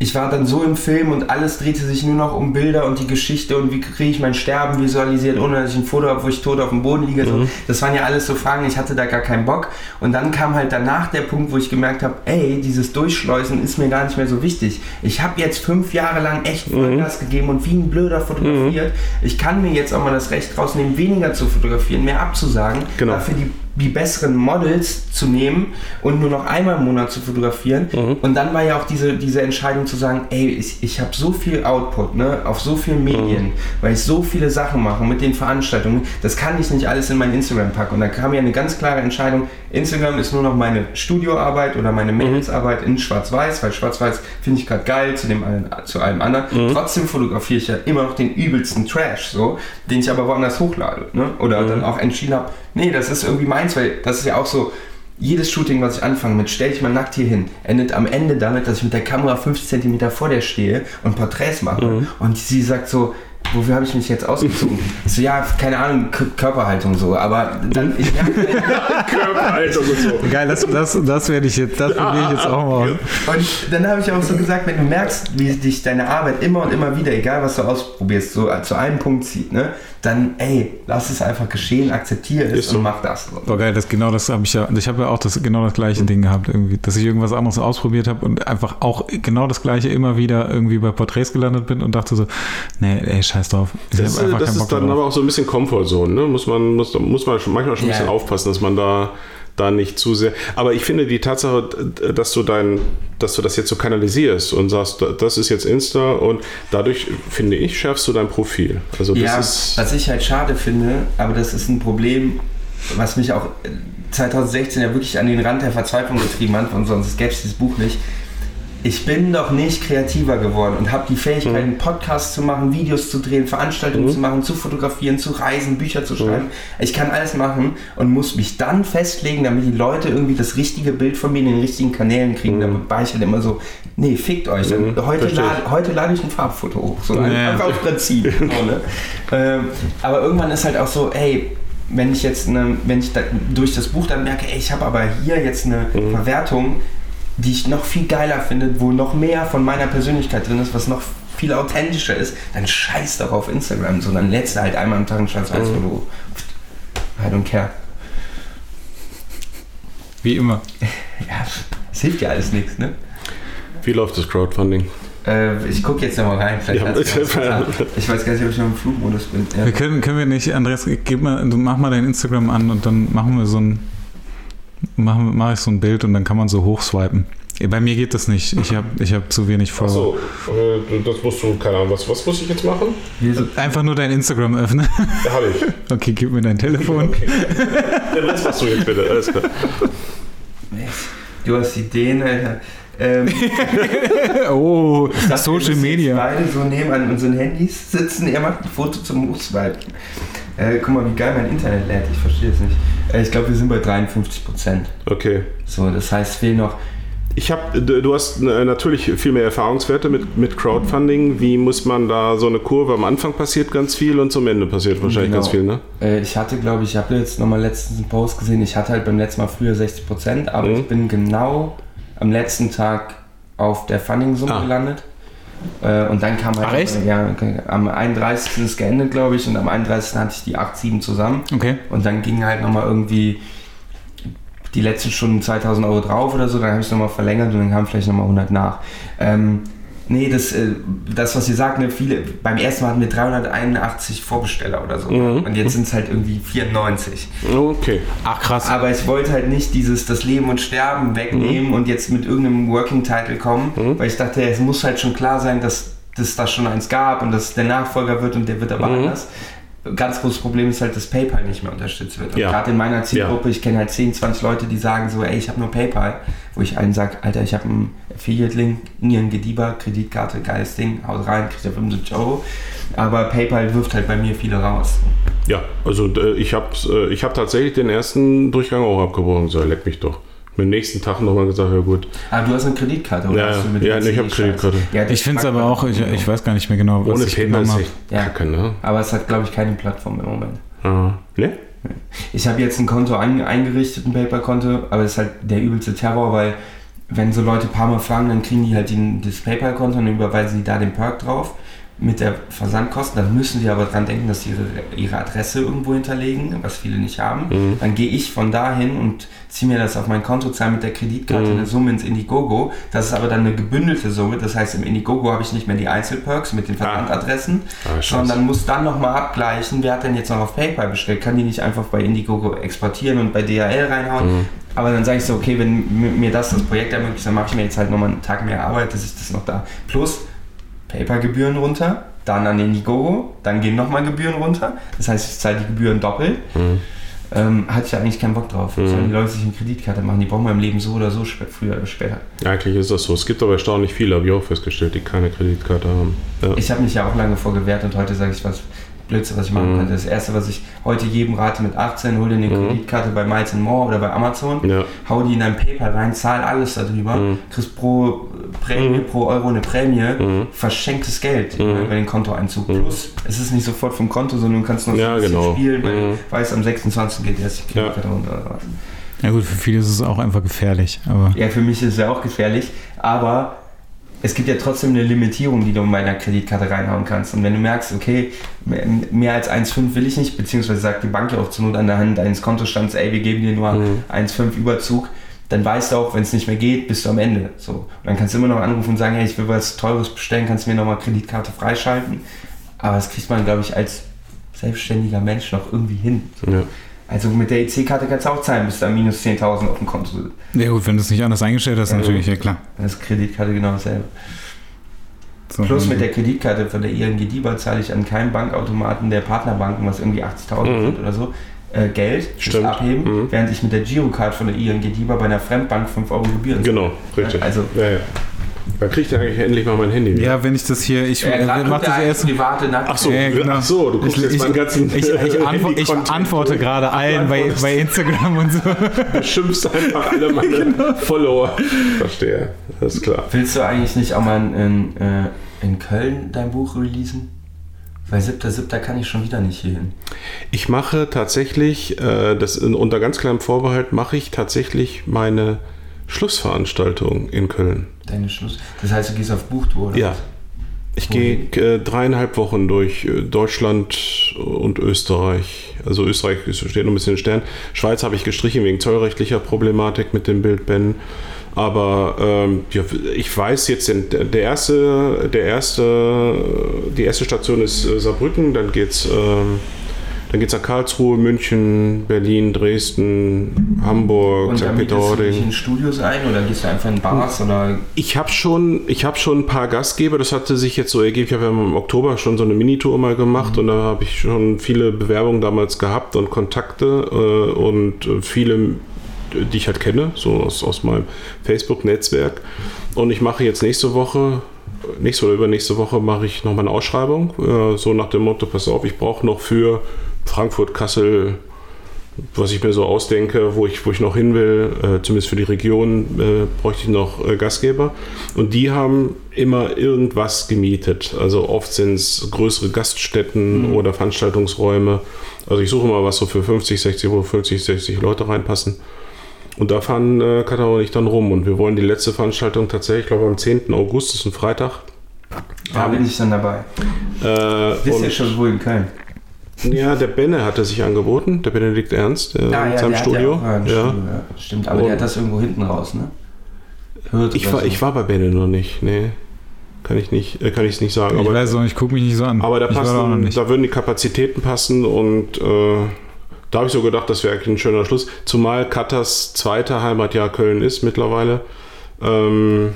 ich war dann so im Film und alles drehte sich nur noch um Bilder und die Geschichte und wie kriege ich mein Sterben visualisiert, ohne dass ich ein Foto habe, wo ich tot auf dem Boden liege. So. Das waren ja alles so Fragen, ich hatte da gar keinen Bock. Und dann kam halt danach der Punkt, wo ich gemerkt habe, ey, dieses Durchschleusen ist mir gar nicht mehr so wichtig. Ich habe jetzt fünf Jahre lang echt Vollgas gegeben und wie ein Blöder fotografiert. Ich kann mir jetzt auch mal das Recht rausnehmen, weniger zu fotografieren, mehr abzusagen, Genau. dafür die die besseren Models zu nehmen und nur noch einmal im Monat zu fotografieren. Und dann war ja auch diese, diese Entscheidung zu sagen, ey, ich, ich habe so viel Output ne, auf so vielen Medien, weil ich so viele Sachen mache mit den Veranstaltungen, das kann ich nicht alles in mein Instagram packen. Und da kam ja eine ganz klare Entscheidung, Instagram ist nur noch meine Studioarbeit oder meine Mädelsarbeit in Schwarz-Weiß, weil Schwarz-Weiß finde ich gerade geil zu, dem, zu allem anderen. Trotzdem fotografiere ich ja immer noch den übelsten Trash, so, den ich aber woanders hochlade. Ne? Oder dann auch entschieden habe, nee, das ist irgendwie meins, weil das ist ja auch so, jedes Shooting, was ich anfange mit, stell dich mal nackt hier hin, endet am Ende damit, dass ich mit der Kamera 5 cm vor der stehe und Porträts mache. Und sie sagt so, wofür habe ich mich jetzt ausgezogen? Ich so, ja, keine Ahnung, K Körperhaltung so, aber dann, ich merke, Körperhaltung und so. Geil, das, das, das werde ich jetzt, das probiere ich jetzt auch mal. Und dann habe ich auch so gesagt, wenn du merkst, wie dich deine Arbeit immer und immer wieder, egal was du ausprobierst, so zu einem Punkt zieht, ne, dann ey, lass es einfach geschehen, akzeptiere es so. und mach das. Boah, geil, das genau das habe ich ja. Ich habe ja auch das genau das gleiche Ding gehabt, irgendwie, dass ich irgendwas anderes ausprobiert habe und einfach auch genau das gleiche immer wieder irgendwie bei Porträts gelandet bin und dachte so, nee, ey, scheiß drauf. Ich Das, das ist dann drauf. aber auch so ein bisschen Comfortzone. Ne? Muss man muss, muss man schon, manchmal schon ein Ja. bisschen aufpassen, dass man da da nicht zu sehr. Aber ich finde die Tatsache, dass du dein, dass du das jetzt so kanalisierst und sagst, das ist jetzt Insta und dadurch finde ich schärfst du dein Profil. Also das Ja, ist was ich halt schade finde, aber das ist ein Problem, was mich auch äh, 2016 ja wirklich an den Rand der Verzweiflung getrieben hat, und sonst gäbe es dieses Buch nicht. Ich bin doch nicht kreativer geworden und habe die Fähigkeit, Mhm. einen Podcast zu machen, Videos zu drehen, Veranstaltungen zu machen, zu fotografieren, zu reisen, Bücher Mhm. zu schreiben. Ich kann alles machen und muss mich dann festlegen, damit die Leute irgendwie das richtige Bild von mir in den richtigen Kanälen kriegen. Damit war ich halt immer so, nee, fickt euch. Mhm, Heute, lade, heute lade ich ein Farbfoto hoch. So Ja. einfach Prinzip. so, ne? ähm, aber irgendwann ist halt auch so, ey, wenn ich jetzt eine, wenn ich da, durch das Buch dann merke, ey, ich habe aber hier jetzt eine Mhm. Verwertung, die ich noch viel geiler finde, wo noch mehr von meiner Persönlichkeit drin ist, was noch viel authentischer ist, dann scheiß doch auf Instagram. So, dann lädst du halt einmal am Tag ein scheiß Reizfoto hoch. I don't care. Wie immer. Ja, es hilft ja alles nichts, ne? Wie läuft das Crowdfunding? Äh, ich gucke jetzt nochmal rein. Vielleicht Ja, ich weiß gar nicht, ob ich noch im Flugmodus bin. Ja. Wir können, können wir nicht, Andreas, gib mal, mach mal dein Instagram an und dann machen wir so ein, mache ich so ein Bild und dann kann man so hochswipen. Bei mir geht das nicht. Ich habe ich hab zu wenig Follower. Achso, äh, das musst du, keine Ahnung, was, was muss ich jetzt machen? Wir Einfach nur dein Instagram öffnen. Da habe ich. Okay, gib mir dein Telefon. Okay. Den Rest machst du jetzt bitte, alles klar. du hast Ideen, Alter. Ähm, Oh, dachte, Social wir Media. jetzt beide so neben an unseren Handys sitzen. Er macht ein Foto zum Hochswipen. Äh, guck mal, wie geil mein Internet lädt. Ich verstehe es nicht. Äh, ich glaube, wir sind bei 53 Prozent. Okay. So, das heißt, es fehlen noch. Ich habe, du hast äh, natürlich viel mehr Erfahrungswerte mit, mit Crowdfunding. Wie muss man da so eine Kurve? Am Anfang passiert ganz viel und zum Ende passiert wahrscheinlich Genau. ganz viel, ne? Äh, ich hatte, glaube ich, ich habe jetzt nochmal letztens einen Post gesehen. Ich hatte halt beim letzten Mal früher 60 Prozent, aber Mhm. ich bin genau am letzten Tag auf der Funding-Summe Ah. gelandet. Äh, und dann kam halt. Ach, echt? Ja, okay. am 31. ist geendet, glaube ich, und am 31. hatte ich die 8,7 zusammen. Okay. Und dann ging halt nochmal irgendwie die letzten Stunden 2000 Euro drauf oder so, dann habe ich es nochmal verlängert und dann kamen vielleicht nochmal 100 nach. Ähm, nee, das, äh, das, was ihr sagt, ne, viele, beim ersten Mal hatten wir 381 Vorbesteller oder so. Mhm. Und jetzt sind es halt irgendwie 94. Okay. Ach krass. Aber ich wollte halt nicht dieses das Leben und Sterben wegnehmen und jetzt mit irgendeinem Working Title kommen, weil ich dachte, es muss halt schon klar sein, dass dass da schon eins gab und dass der Nachfolger wird und der wird aber anders. Ganz großes Problem ist halt, dass PayPal nicht mehr unterstützt wird. Und Ja. gerade in meiner Zielgruppe, ich kenne halt 10, 20 Leute, die sagen so, ey, ich habe nur PayPal, wo ich einen sage, Alter, ich habe einen Affiliate-Link, Nieren Gediba, Kreditkarte, geiles Ding, haut rein, kriegt ihr 75 Euro. Aber PayPal wirft halt bei mir viele raus. Ja, also äh, ich habe äh, ich hab tatsächlich den ersten Durchgang auch abgebrochen. So, leck mich doch. Am nächsten Tag nochmal gesagt, ja gut. Ah, du hast eine Kreditkarte, oder? Ja, hast du ja. mit Ja, dem nee, ich hab CE-Scheiß? Kreditkarte. Ja, Ich finde es aber auch, ich, ich weiß gar nicht mehr genau, was Ohne ich PayPal ist habe. echt Ja. kacke, ne? Aber es hat, glaube ich, keine Plattform im Moment. Ah, ne? Ich habe jetzt ein Konto ein, eingerichtet, ein PayPal-Konto, aber das ist halt der übelste Terror, weil wenn so Leute ein paar Mal fragen, dann kriegen die halt den, das PayPal-Konto und dann überweisen die da den Perk drauf mit der Versandkosten. Dann müssen die aber dran denken, dass sie ihre, ihre Adresse irgendwo hinterlegen, was viele nicht haben. Mhm. Dann gehe ich von da hin und ziehe mir das auf mein Konto, zahle mit der Kreditkarte Mhm. eine Summe ins Indiegogo. Das ist aber dann eine gebündelte Summe. Das heißt, im Indiegogo habe ich nicht mehr die Einzelperks mit den Versandadressen, Ah, scheiße. sondern muss dann nochmal abgleichen, wer hat denn jetzt noch auf PayPal bestellt. Kann die nicht einfach bei Indiegogo exportieren und bei DHL reinhauen. Mhm. Aber dann sage ich so, okay, wenn mir das das Projekt ermöglicht, dann mache ich mir jetzt halt nochmal einen Tag mehr Arbeit, dass ich das noch da. Plus PayPal-Gebühren runter, dann an Indiegogo, dann gehen nochmal Gebühren runter. Das heißt, ich zahle die Gebühren doppelt. Mhm. Ähm, hatte ich ja eigentlich keinen Bock drauf. Mhm. Sollen die Leute sich eine Kreditkarte machen? Die brauchen wir im Leben so oder so früher oder später. Eigentlich ist das so. Es gibt aber erstaunlich viele, habe ich auch festgestellt, die keine Kreditkarte haben. Ja. Ich habe mich ja auch lange vor gewehrt und heute sage ich was Blödsinn, was ich machen Mhm. könnte. Das erste, was ich heute jedem rate mit 18, hol dir eine Mhm. Kreditkarte bei Miles More oder bei Amazon, ja. hau die in dein PayPal rein, zahl alles darüber, Mhm. kriegst pro Prämie, Mhm. pro Euro eine Prämie, Mhm. verschenktes Geld Mhm. äh, bei den Kontoeinzug. Mhm. Plus, es ist nicht sofort vom Konto, sondern du kannst noch Ja, ein bisschen genau. spielen, weil Mhm. du weißt, am 26. geht erst die Ja. Kreditkarte runter oder was. Ja gut, für viele ist es auch einfach gefährlich. Aber Ja, für mich ist es ja auch gefährlich, aber es gibt ja trotzdem eine Limitierung, die du in meiner Kreditkarte reinhauen kannst. Und wenn du merkst, okay, mehr- als 1,5 will ich nicht, beziehungsweise sagt die Bank ja auch zur Not an der Hand deines Kontostands, ey, wir geben dir nur Mhm. 1,5 Überzug, dann weißt du auch, wenn es nicht mehr geht, bist du am Ende. So. Und dann kannst du immer noch anrufen und sagen, hey, ich will was Teures bestellen, kannst du mir nochmal Kreditkarte freischalten. Aber das kriegt man, glaube ich, als selbstständiger Mensch noch irgendwie hin. So. Ja. Also mit der EC-Karte kannst du auch zahlen, bis da minus 10.000 auf dem Konto sind. ja gut, wenn du es nicht anders eingestellt hast, Ja. natürlich, ja klar. Das ist Kreditkarte genau dasselbe. So, Plus mit der Kreditkarte von der ING DIBA zahle ich an keinem Bankautomaten der Partnerbanken, was irgendwie 80.000 Mhm. sind oder so, äh, Geld Stimmt. abheben, Mhm. während ich mit der Girocard von der ING DIBA bei einer Fremdbank 5 Euro Gebühren. Genau, richtig. Also ja, ja. Da kriegt er eigentlich endlich mal mein Handy wieder. Ja, wenn ich das hier, ich äh, grad mach kommt das erst. private. Ach so, Ja, genau. ach so, du guckst ich, jetzt ich, meinen ganzen ich, ich, antwort, ich antworte gerade allen bei, bei Instagram und so. Du schimpfst einfach alle meine Genau. Follower. Verstehe, das ist klar. Willst du eigentlich nicht auch mal in, in, äh, in Köln dein Buch releasen? Weil 7.7. kann ich schon wieder nicht hier hin. Ich mache tatsächlich, äh, das in, unter ganz kleinem Vorbehalt, mache ich tatsächlich meine Schlussveranstaltung in Köln. Deine Schluss. Das heißt, du gehst auf Buchtour, oder? Ja. Ich gehe äh, dreieinhalb Wochen durch äh, Deutschland und Österreich. Also Österreich steht noch ein bisschen in Stern. Schweiz habe ich gestrichen wegen zollrechtlicher Problematik mit dem Bildbänden. Aber ähm, ja, ich weiß jetzt, der erste, der erste, die erste Station ist äh, Saarbrücken, dann geht's, ähm, dann geht's nach Karlsruhe, München, Berlin, Dresden, Hamburg, Und St. Peter-Ording. in Studios ein oder gehst du einfach in Bars oder Ich habe schon, ich habe schon ein paar Gastgeber. Das hatte sich jetzt so ergeben. Ich habe ja im Oktober schon so eine Minitour mal gemacht und da habe ich schon viele Bewerbungen damals gehabt und Kontakte äh, und äh, viele, die ich halt kenne, so aus, aus meinem Facebook-Netzwerk. Und ich mache jetzt nächste Woche, nächste oder übernächste Woche mache ich nochmal eine Ausschreibung, äh, so nach dem Motto: Pass auf, ich brauche noch für Frankfurt, Kassel, was ich mir so ausdenke, wo ich, wo ich noch hin will, äh, zumindest für die Region, äh, bräuchte ich noch äh, Gastgeber. Und die haben immer irgendwas gemietet. Also oft sind es größere Gaststätten oder Veranstaltungsräume. Also ich suche mal was so für 50, 60, wo 50, 60 Leute reinpassen. Und da fahren äh, Katha und ich dann rum. Und wir wollen die letzte Veranstaltung tatsächlich, ich glaube am 10. August, das ist ein Freitag. da bin ich dann dabei. Äh, ja und- schon wohl in Köln. Ja, der Benne hatte sich angeboten, der Benedikt Ernst, äh, Ah, mit ja, seinem der hat Studio. Ja, ja. Studio ja. Stimmt, aber Und- der hat das irgendwo hinten raus, ne? Hört Ich war, so. ich war bei Benne noch nicht, nee. Kann ich nicht, äh, kann ich es nicht sagen. Ich Aber, weiß auch nicht, ich gucke mich nicht so an. aber da, passen, nicht. da würden die Kapazitäten passen und äh, da habe ich so gedacht, das wäre eigentlich ein schöner Schluss. Zumal Katas zweite Heimatjahr Köln ist mittlerweile. Ähm,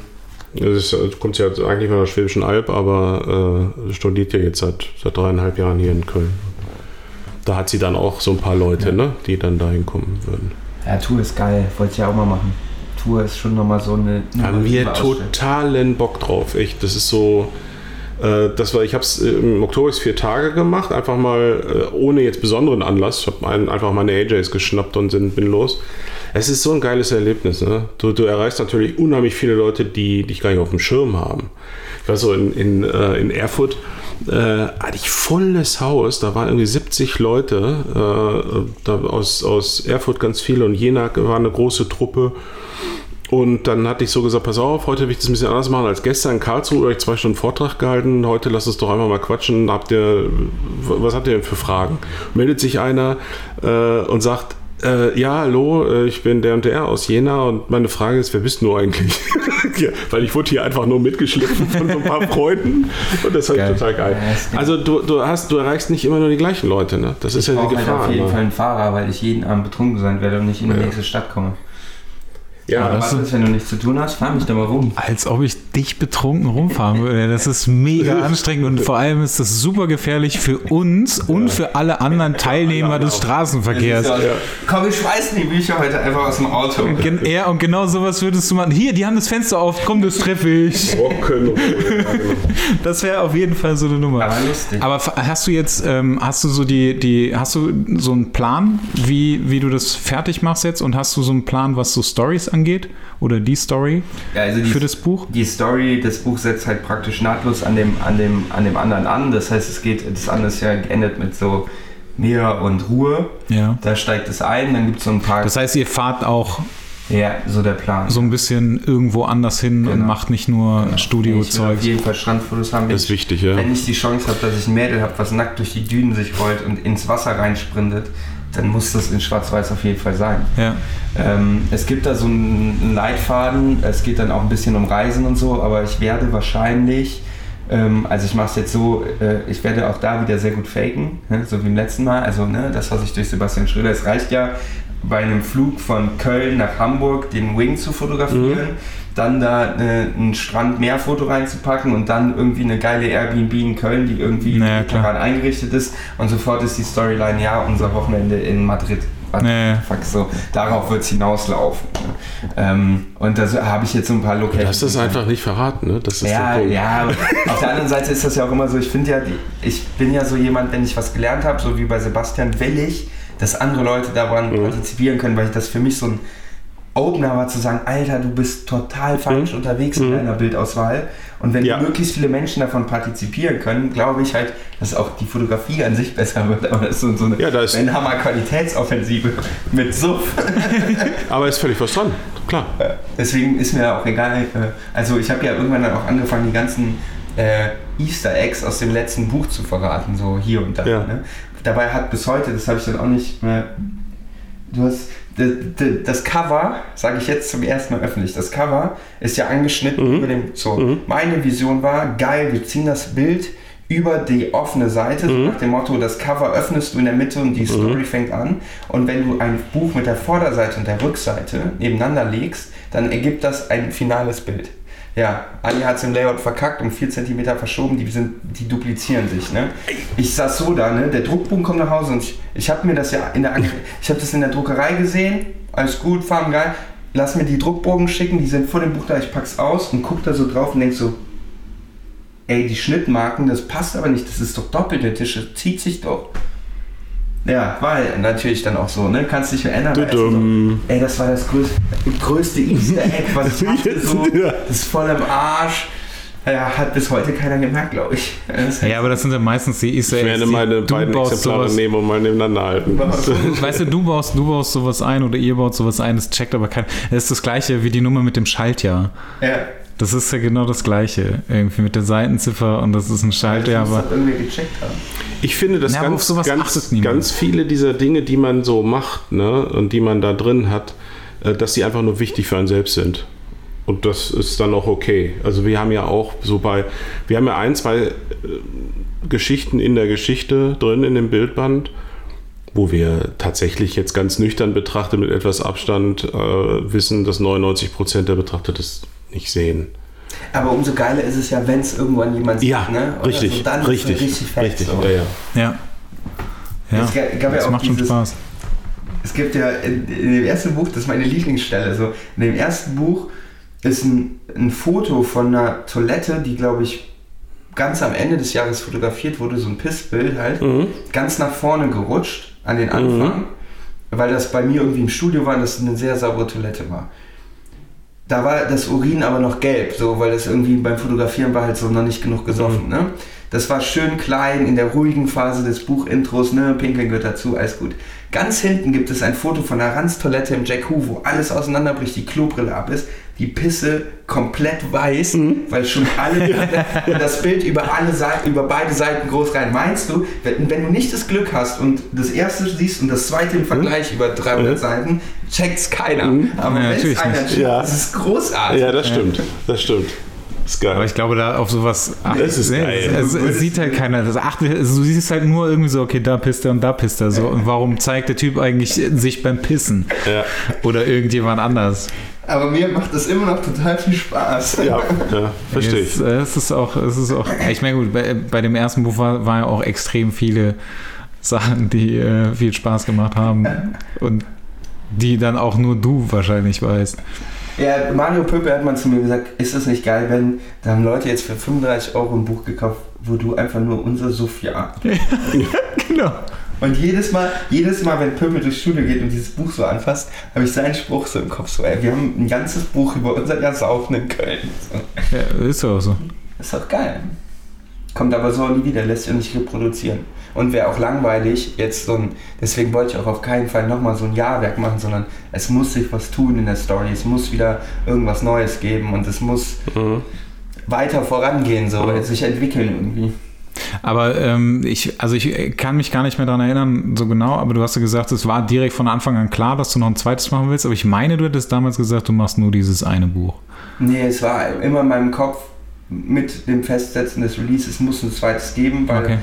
es ist, kommt ja eigentlich von der Schwäbischen Alb, aber äh, studiert ja jetzt seit, seit dreieinhalb Jahren hier in Köln. Da hat sie dann auch so ein paar Leute, ne, die dann dahin kommen würden. Ja, Tour ist geil. Wollte ich ja auch mal machen. Tour ist schon nochmal so eine. Haben wir totalen Bock drauf. Echt, das ist so. Äh, das war, ich habe es im Oktober vier Tage gemacht, einfach mal äh, ohne jetzt besonderen Anlass. Ich habe ein, einfach meine AJs geschnappt und sind, bin los. Es ist so ein geiles Erlebnis. Ne? Du, du erreichst natürlich unheimlich viele Leute, die dich gar nicht auf dem Schirm haben. Ich war so in, in, äh, in Erfurt, äh, hatte ich volles Haus, da waren irgendwie 70 Leute, äh, aus, aus Erfurt ganz viele und Jena war eine große Truppe. Und dann hatte ich so gesagt, pass auf, heute will ich das ein bisschen anders machen als gestern in Karlsruhe, habe ich zwei Stunden Vortrag gehalten, heute lass uns doch einfach mal quatschen, habt ihr, was habt ihr denn für Fragen? Meldet sich einer äh, und sagt, äh, ja, hallo, äh, ich bin der und der aus Jena und meine Frage ist, wer bist du eigentlich? ja, weil ich wurde hier einfach nur mitgeschliffen von so ein paar Freunden und das ist halt total geil. Ja, ist. Also du, du, hast, du erreichst nicht immer nur die gleichen Leute, ne? Das ist Ich ja die brauche halt Gefahr. auf jeden ne? Fall einen Fahrer, weil ich jeden Abend betrunken sein werde und nicht in die Ja. nächste Stadt komme. Ja, Aber das was ist, wenn du nichts zu tun hast? Fahr mich da mal rum. Als ob ich dich betrunken rumfahren würde. Das ist mega anstrengend und vor allem ist das super gefährlich für uns und für alle anderen Teilnehmer des Straßenverkehrs. Ja- Komm, ich schmeiß die Bücher heute einfach aus dem Auto. Gen ja, und genau sowas würdest du machen. Hier, die haben das Fenster auf, komm, das treffe ich. Das wäre auf jeden Fall so eine Nummer. Aber lustig. Aber hast du jetzt, ähm, hast du so die, die, hast du so einen Plan, wie, wie du das fertig machst jetzt und hast du so einen Plan, was so Stories angeht? Oder die Story Ja, also die, für das Buch? die Story des Buchs setzt halt praktisch nahtlos an dem, an, dem, an dem anderen an. Das heißt, es geht, das andere ist ja geendet mit so Meer und Ruhe. Ja. Da steigt es ein, dann gibt es so ein paar. Das heißt, ihr fahrt auch ja, so der Plan. so ein bisschen irgendwo anders hin und Genau. macht nicht nur will Studiozeug. auf jeden Fall Strandfotos haben. Das ist wichtig, ja. Wenn ich die Chance habe, dass ich ein Mädel habe, was nackt durch die Dünen sich rollt und ins Wasser reinsprintet, dann muss das in Schwarz-Weiß auf jeden Fall sein. Ja. Ähm, es gibt da so einen Leitfaden, es geht dann auch ein bisschen um Reisen und so, aber ich werde wahrscheinlich, ähm, also ich mache es jetzt so, äh, ich werde auch da wieder sehr gut faken, ne, so wie im letzten Mal. Also ne, das, was ich durch Sebastian Schröder, es reicht ja bei einem Flug von Köln nach Hamburg den Wing zu fotografieren, dann da äh, ein Strand-Meer-Foto reinzupacken und dann irgendwie eine geile Airbnb in Köln, die irgendwie Naja, daran eingerichtet ist und sofort ist die Storyline, ja, unser Wochenende in Madrid. Nee. fuck, so, darauf wird es hinauslaufen. Ne? Ähm, und da so- habe ich jetzt so ein paar Du Locations. hast das einfach nicht verraten, ne? Das ist Ja, ja, aber auf der anderen Seite ist das ja auch immer so, ich finde ja, ich bin ja so jemand, wenn ich was gelernt habe, so wie bei Sebastian, will ich, dass andere Leute daran Mhm. partizipieren können, weil ich das für mich so ein Opener war zu sagen, Alter, du bist total falsch unterwegs in deiner Bildauswahl. Und wenn Mhm. Ja. möglichst viele Menschen davon partizipieren können, glaube ich halt, dass auch die Fotografie an sich besser wird. Aber das ist so, so eine Ja, da ist- eine Hammer Qualitätsoffensive mit Suff. Aber ist völlig was dran, klar. Deswegen ist mir auch egal. äh, Also ich habe ja irgendwann dann auch angefangen, die ganzen äh, Easter Eggs aus dem letzten Buch zu verraten, so hier und da. Ja. Ne? Dabei hat bis heute, das habe ich dann auch nicht mehr. Du hast das Cover, sage ich jetzt zum ersten Mal öffentlich, das Cover ist ja angeschnitten über dem. So, meine Vision war, geil, wir ziehen das Bild über die offene Seite, so nach dem Motto, das Cover öffnest du in der Mitte und die Story fängt an. Und wenn du ein Buch mit der Vorderseite und der Rückseite nebeneinander legst, dann ergibt das ein finales Bild. Ja, Ali hat es im Layout verkackt, um 4 cm verschoben, die, sind, die duplizieren sich. Ne? Ich saß so da, ne? der Druckbogen kommt nach Hause und ich, ich habe mir das ja in der, ich habe das in der Druckerei gesehen, alles gut, Farben geil, lass mir die Druckbogen schicken, die sind vor dem Buch da, ich pack's aus und guck da so drauf und denk so, ey, die Schnittmarken, das passt aber nicht, das ist doch doppelte Tische, zieht sich doch. Ja, war natürlich dann auch so, ne? Kannst dich erinnern. weil es so, Dudum. ey, das war das größte, größte Easter Egg, was ich hatte. So, das ist voll im Arsch. Ja, hat bis heute keiner gemerkt, glaube ich. Das Ja, aber das sind ja meistens die Easter Ich Eggs, werde die meine du beiden baust Exemplare sowas, nehmen und mal nebeneinander halten. Weißt du, du baust, du baust sowas ein oder ihr baut sowas ein, das checkt aber keiner. Das ist das gleiche wie die Nummer mit dem Schaltjahr. ja, Das ist ja genau das gleiche. Irgendwie mit der Seitenziffer und das ist ein das muss aber. doch irgendwie gecheckt haben. Ich finde, dass Ja, auf ganz, sowas ganz, ganz viele dieser Dinge, die man so macht ne, und die man da drin hat, äh, dass die einfach nur wichtig für einen selbst sind. Und das ist dann auch okay. Also wir haben ja auch so bei, wir haben ja ein, zwei äh, Geschichten in der Geschichte drin in dem Bildband, wo wir tatsächlich jetzt ganz nüchtern betrachtet mit etwas Abstand äh, wissen, dass 99% der Betrachter das nicht sehen. Aber umso geiler ist es ja, wenn es irgendwann jemand Ja, sieht, ne? Oder richtig, so, dann richtig, es richtig fett. richtig. So. Ja, ja. Ja. Ja, Es gab- gab ja das auch macht schon Spaß. Es gibt ja in, in dem ersten Buch, das ist meine Lieblingsstelle, so in dem ersten Buch ist ein, ein Foto von einer Toilette, die glaube ich ganz am Ende des Jahres fotografiert wurde, so ein Pissbild halt, ganz nach vorne gerutscht an den Anfang, weil das bei mir irgendwie im Studio war und das eine sehr saubere Toilette war. Da war das Urin aber noch gelb, so, weil das irgendwie beim Fotografieren war halt so noch nicht genug gesoffen, ne? Das war schön klein in der ruhigen Phase des Buchintros, ne? Pinkeln gehört dazu, alles gut. Ganz hinten gibt es ein Foto von einer Ranztoilette im Jack Hu, wo alles auseinanderbricht, die Klobrille ab ist, die Pisse komplett weiß, weil schon alle das Bild über alle Seiten, über beide Seiten groß rein. Meinst du, wenn, wenn du nicht das Glück hast und das erste siehst und das zweite im Vergleich über 300 Mhm. Seiten, checkt's keiner. Aber Ja, wenn es natürlich einer checkt, Ja. das ist großartig. ja, das stimmt. Das stimmt. Ist geil. Aber ich glaube, da auf sowas achtet Das ist nee, geil. Es, es sieht halt keiner. Das achtet, also du siehst halt nur irgendwie so, okay, da pisst er und da pisst er so. Und warum zeigt der Typ eigentlich sich beim Pissen? ja. Oder irgendjemand anders? Aber mir macht das immer noch total viel Spaß. Ja, ja, verstehe ich. Es, äh, es ist auch, es ist auch. Ich meine, gut, bei, bei dem ersten Buch war, war ja auch extrem viele Sachen, die äh, viel Spaß gemacht haben. Und die dann auch nur du wahrscheinlich weißt. Ja, Mario Pöpel hat mal zu mir gesagt, ist es nicht geil, wenn, da haben Leute jetzt für 35 Euro ein Buch gekauft, wo du einfach nur unser Sophia. Genau. Und jedes Mal, jedes Mal, wenn Pöpel durchs Schule geht und dieses Buch so anfasst, habe ich seinen Spruch so im Kopf, so, ey, wir haben ein ganzes Buch über unser Jahr Saufen in Köln. So. Ja, ist doch auch so. Ist doch geil. Kommt aber so nie wieder, lässt sich nicht reproduzieren. Und wäre auch langweilig, jetzt so ein, deswegen wollte ich auch auf keinen Fall nochmal so ein Jahrwerk machen, sondern es muss sich was tun in der Story, es muss wieder irgendwas Neues geben und es muss Mhm. weiter vorangehen, so, Mhm. sich entwickeln irgendwie. Aber ähm, ich, also ich kann mich gar nicht mehr daran erinnern, so genau, aber du hast ja gesagt, es war direkt von Anfang an klar, dass du noch ein zweites machen willst. Aber ich meine, du hättest damals gesagt, du machst nur dieses eine Buch. Nee, es war immer in meinem Kopf mit dem Festsetzen des Releases, es muss ein zweites geben, weil Okay.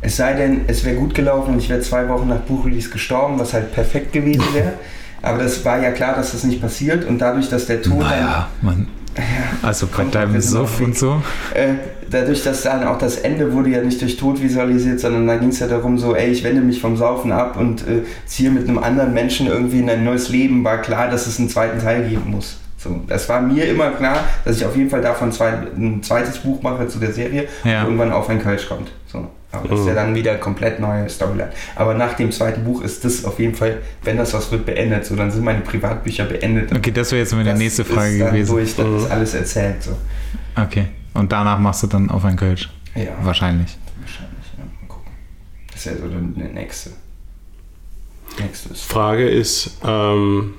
es sei denn, es wäre gut gelaufen und ich wäre zwei Wochen nach Buchrelease gestorben, was halt perfekt gewesen wäre. Aber das war ja klar, dass das nicht passiert und dadlich, dass der Ton Naja, man. Also bei deinem Suff und so. Äh, dadurch, dass dann auch das Ende wurde ja nicht durch Tod visualisiert, sondern da ging es ja darum, so, ey, ich wende mich vom Saufen ab und äh, ziehe mit einem anderen Menschen irgendwie in ein neues Leben, war klar, dass es einen zweiten Teil geben muss. So, das war mir immer klar, dass ich auf jeden Fall davon zwei, ein zweites Buch mache zu der Serie Ja. und irgendwann auf ein Kölsch kommt. So. Aber das ist ja dann wieder komplett neue Storyline. Aber nach dem zweiten Buch ist das auf jeden Fall, wenn das was wird, beendet. So, dann sind meine Privatbücher beendet. Okay, das wäre jetzt meine Das nächste Frage ist dann gewesen. Durch, dann ist alles erzählt. So. Okay. Und danach machst du dann auf ein Kölsch. Ja, Wahrscheinlich. wahrscheinlich. Ja. Mal gucken. Das ist ja so der nächste. Nächstes. Frage ist, ähm,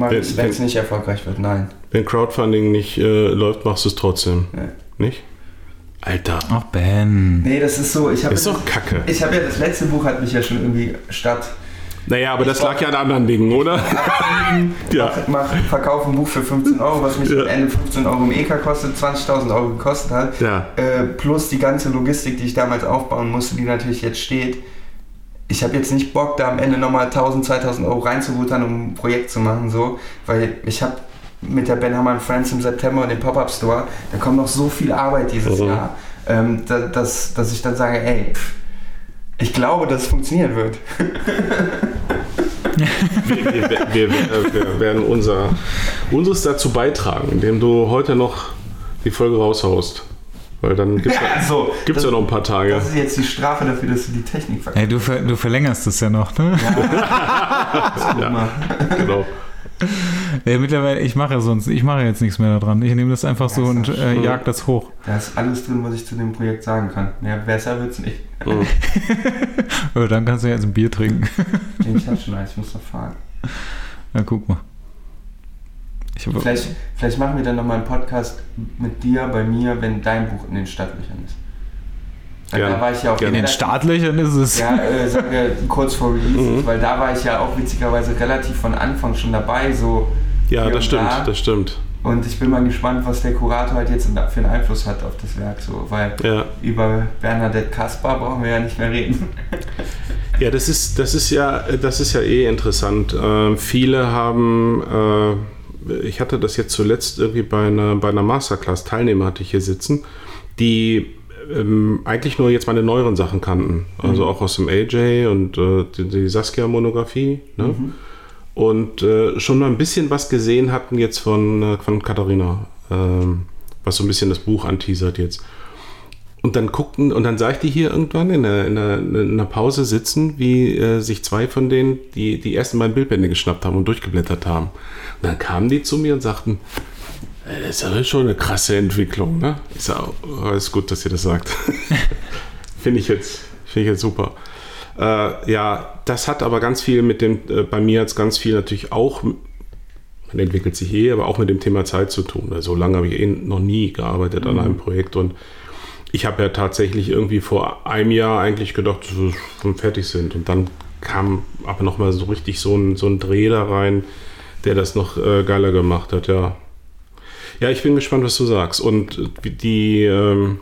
Wenn- es nicht erfolgreich wird, nein. wenn Crowdfunding nicht äh, läuft, machst du es trotzdem. Ja. Nicht? Alter. Ach, Ben. Nee, das ist so. Ich habe Ist doch kacke. ich habe ja das letzte Buch hat mich ja schon irgendwie statt Naja, aber das Ich lag ja an anderen Dingen, oder? Ja. mach, mach, verkauf ein Buch für 15 Euro, was mich Ja. am Ende 15 Euro im EK kostet, 20.000 Euro gekostet hat. Ja. Äh, plus die ganze Logistik, die ich damals aufbauen musste, die natürlich jetzt steht. Ich habe jetzt nicht Bock, da am Ende nochmal 1000, 2000 Euro reinzubuttern, um ein Projekt zu machen, so, weil ich habe mit der Ben Hammer Friends im September und dem Pop-Up Store, da kommt noch so viel Arbeit dieses Mhm. Jahr, ähm, da, dass, dass ich dann sage, ey, pff, ich glaube, dass es funktionieren wird. Wir, wir, wir, wir, wir werden unser, unseres dazu beitragen, indem du heute noch die Folge raushaust. Weil dann gibt es ja, so, gibt's das, ja noch ein paar Tage. das ist jetzt die Strafe dafür, dass du die Technik verkaufst. Ey, du, ver du verlängerst das ja noch, ne? Ja, genau. Ja, mittlerweile, ich mache ja sonst, ich mache jetzt nichts mehr daran. Ich nehme das einfach so Ja, und äh, jag das hoch. Da ist alles drin, was ich zu dem Projekt sagen kann. Ja, besser wird's nicht. Oh, dann kannst du ja jetzt ein Bier trinken. Ich hab schon eins, ich muss noch fahren. Na, guck mal. Vielleicht, vielleicht machen wir dann nochmal einen Podcast mit dir, bei mir, wenn dein Buch in den Startlöchern ist. Gerne. da war ich ja auch in den Startlöchern ist es. Ja, äh, sagen wir kurz vor Release, Mhm. weil da war ich ja auch witzigerweise relativ von Anfang schon dabei, so Ja, das stimmt, da. das stimmt. Und ich bin mal gespannt, was der Kurator halt jetzt für einen Einfluss hat auf das Werk, so, weil Ja. über Bernadette Kaspar brauchen wir ja nicht mehr reden. Ja, das ist, das ist ja, das ist ja eh interessant. Ähm, viele haben, äh, ich hatte das jetzt zuletzt irgendwie bei einer, bei einer Masterclass, Teilnehmer hatte ich hier sitzen, die ähm, eigentlich nur jetzt meine neueren Sachen kannten. Also auch aus dem AJ und äh, die, die Saskia-Monographie. Ne? Und äh, schon mal ein bisschen was gesehen hatten jetzt von, äh, von Katharina, ähm, was so ein bisschen das Buch anteasert jetzt. Und dann guckten, und dann sah ich die hier irgendwann in einer, in einer, in einer Pause sitzen, wie äh, sich zwei von denen die, die ersten beiden Bildbände geschnappt haben und durchgeblättert haben. Und dann kamen die zu mir und sagten, "Äh, das ist aber schon eine krasse Entwicklung, ne? Ich sage, oh, ist gut, dass ihr das sagt. Finde ich jetzt, finde ich jetzt super. Äh, ja, das hat aber ganz viel mit dem, äh, bei mir jetzt ganz viel natürlich auch, man entwickelt sich eh, aber auch mit dem Thema Zeit zu tun. Also, so lange habe ich eh noch nie gearbeitet an einem Projekt und ich habe ja tatsächlich irgendwie vor einem Jahr eigentlich gedacht, dass wir schon fertig sind. Und dann kam aber nochmal so richtig so ein, so ein Dreh da rein, der das noch äh, geiler gemacht hat, ja. Ja, ich bin gespannt, was du sagst. Und die, ähm,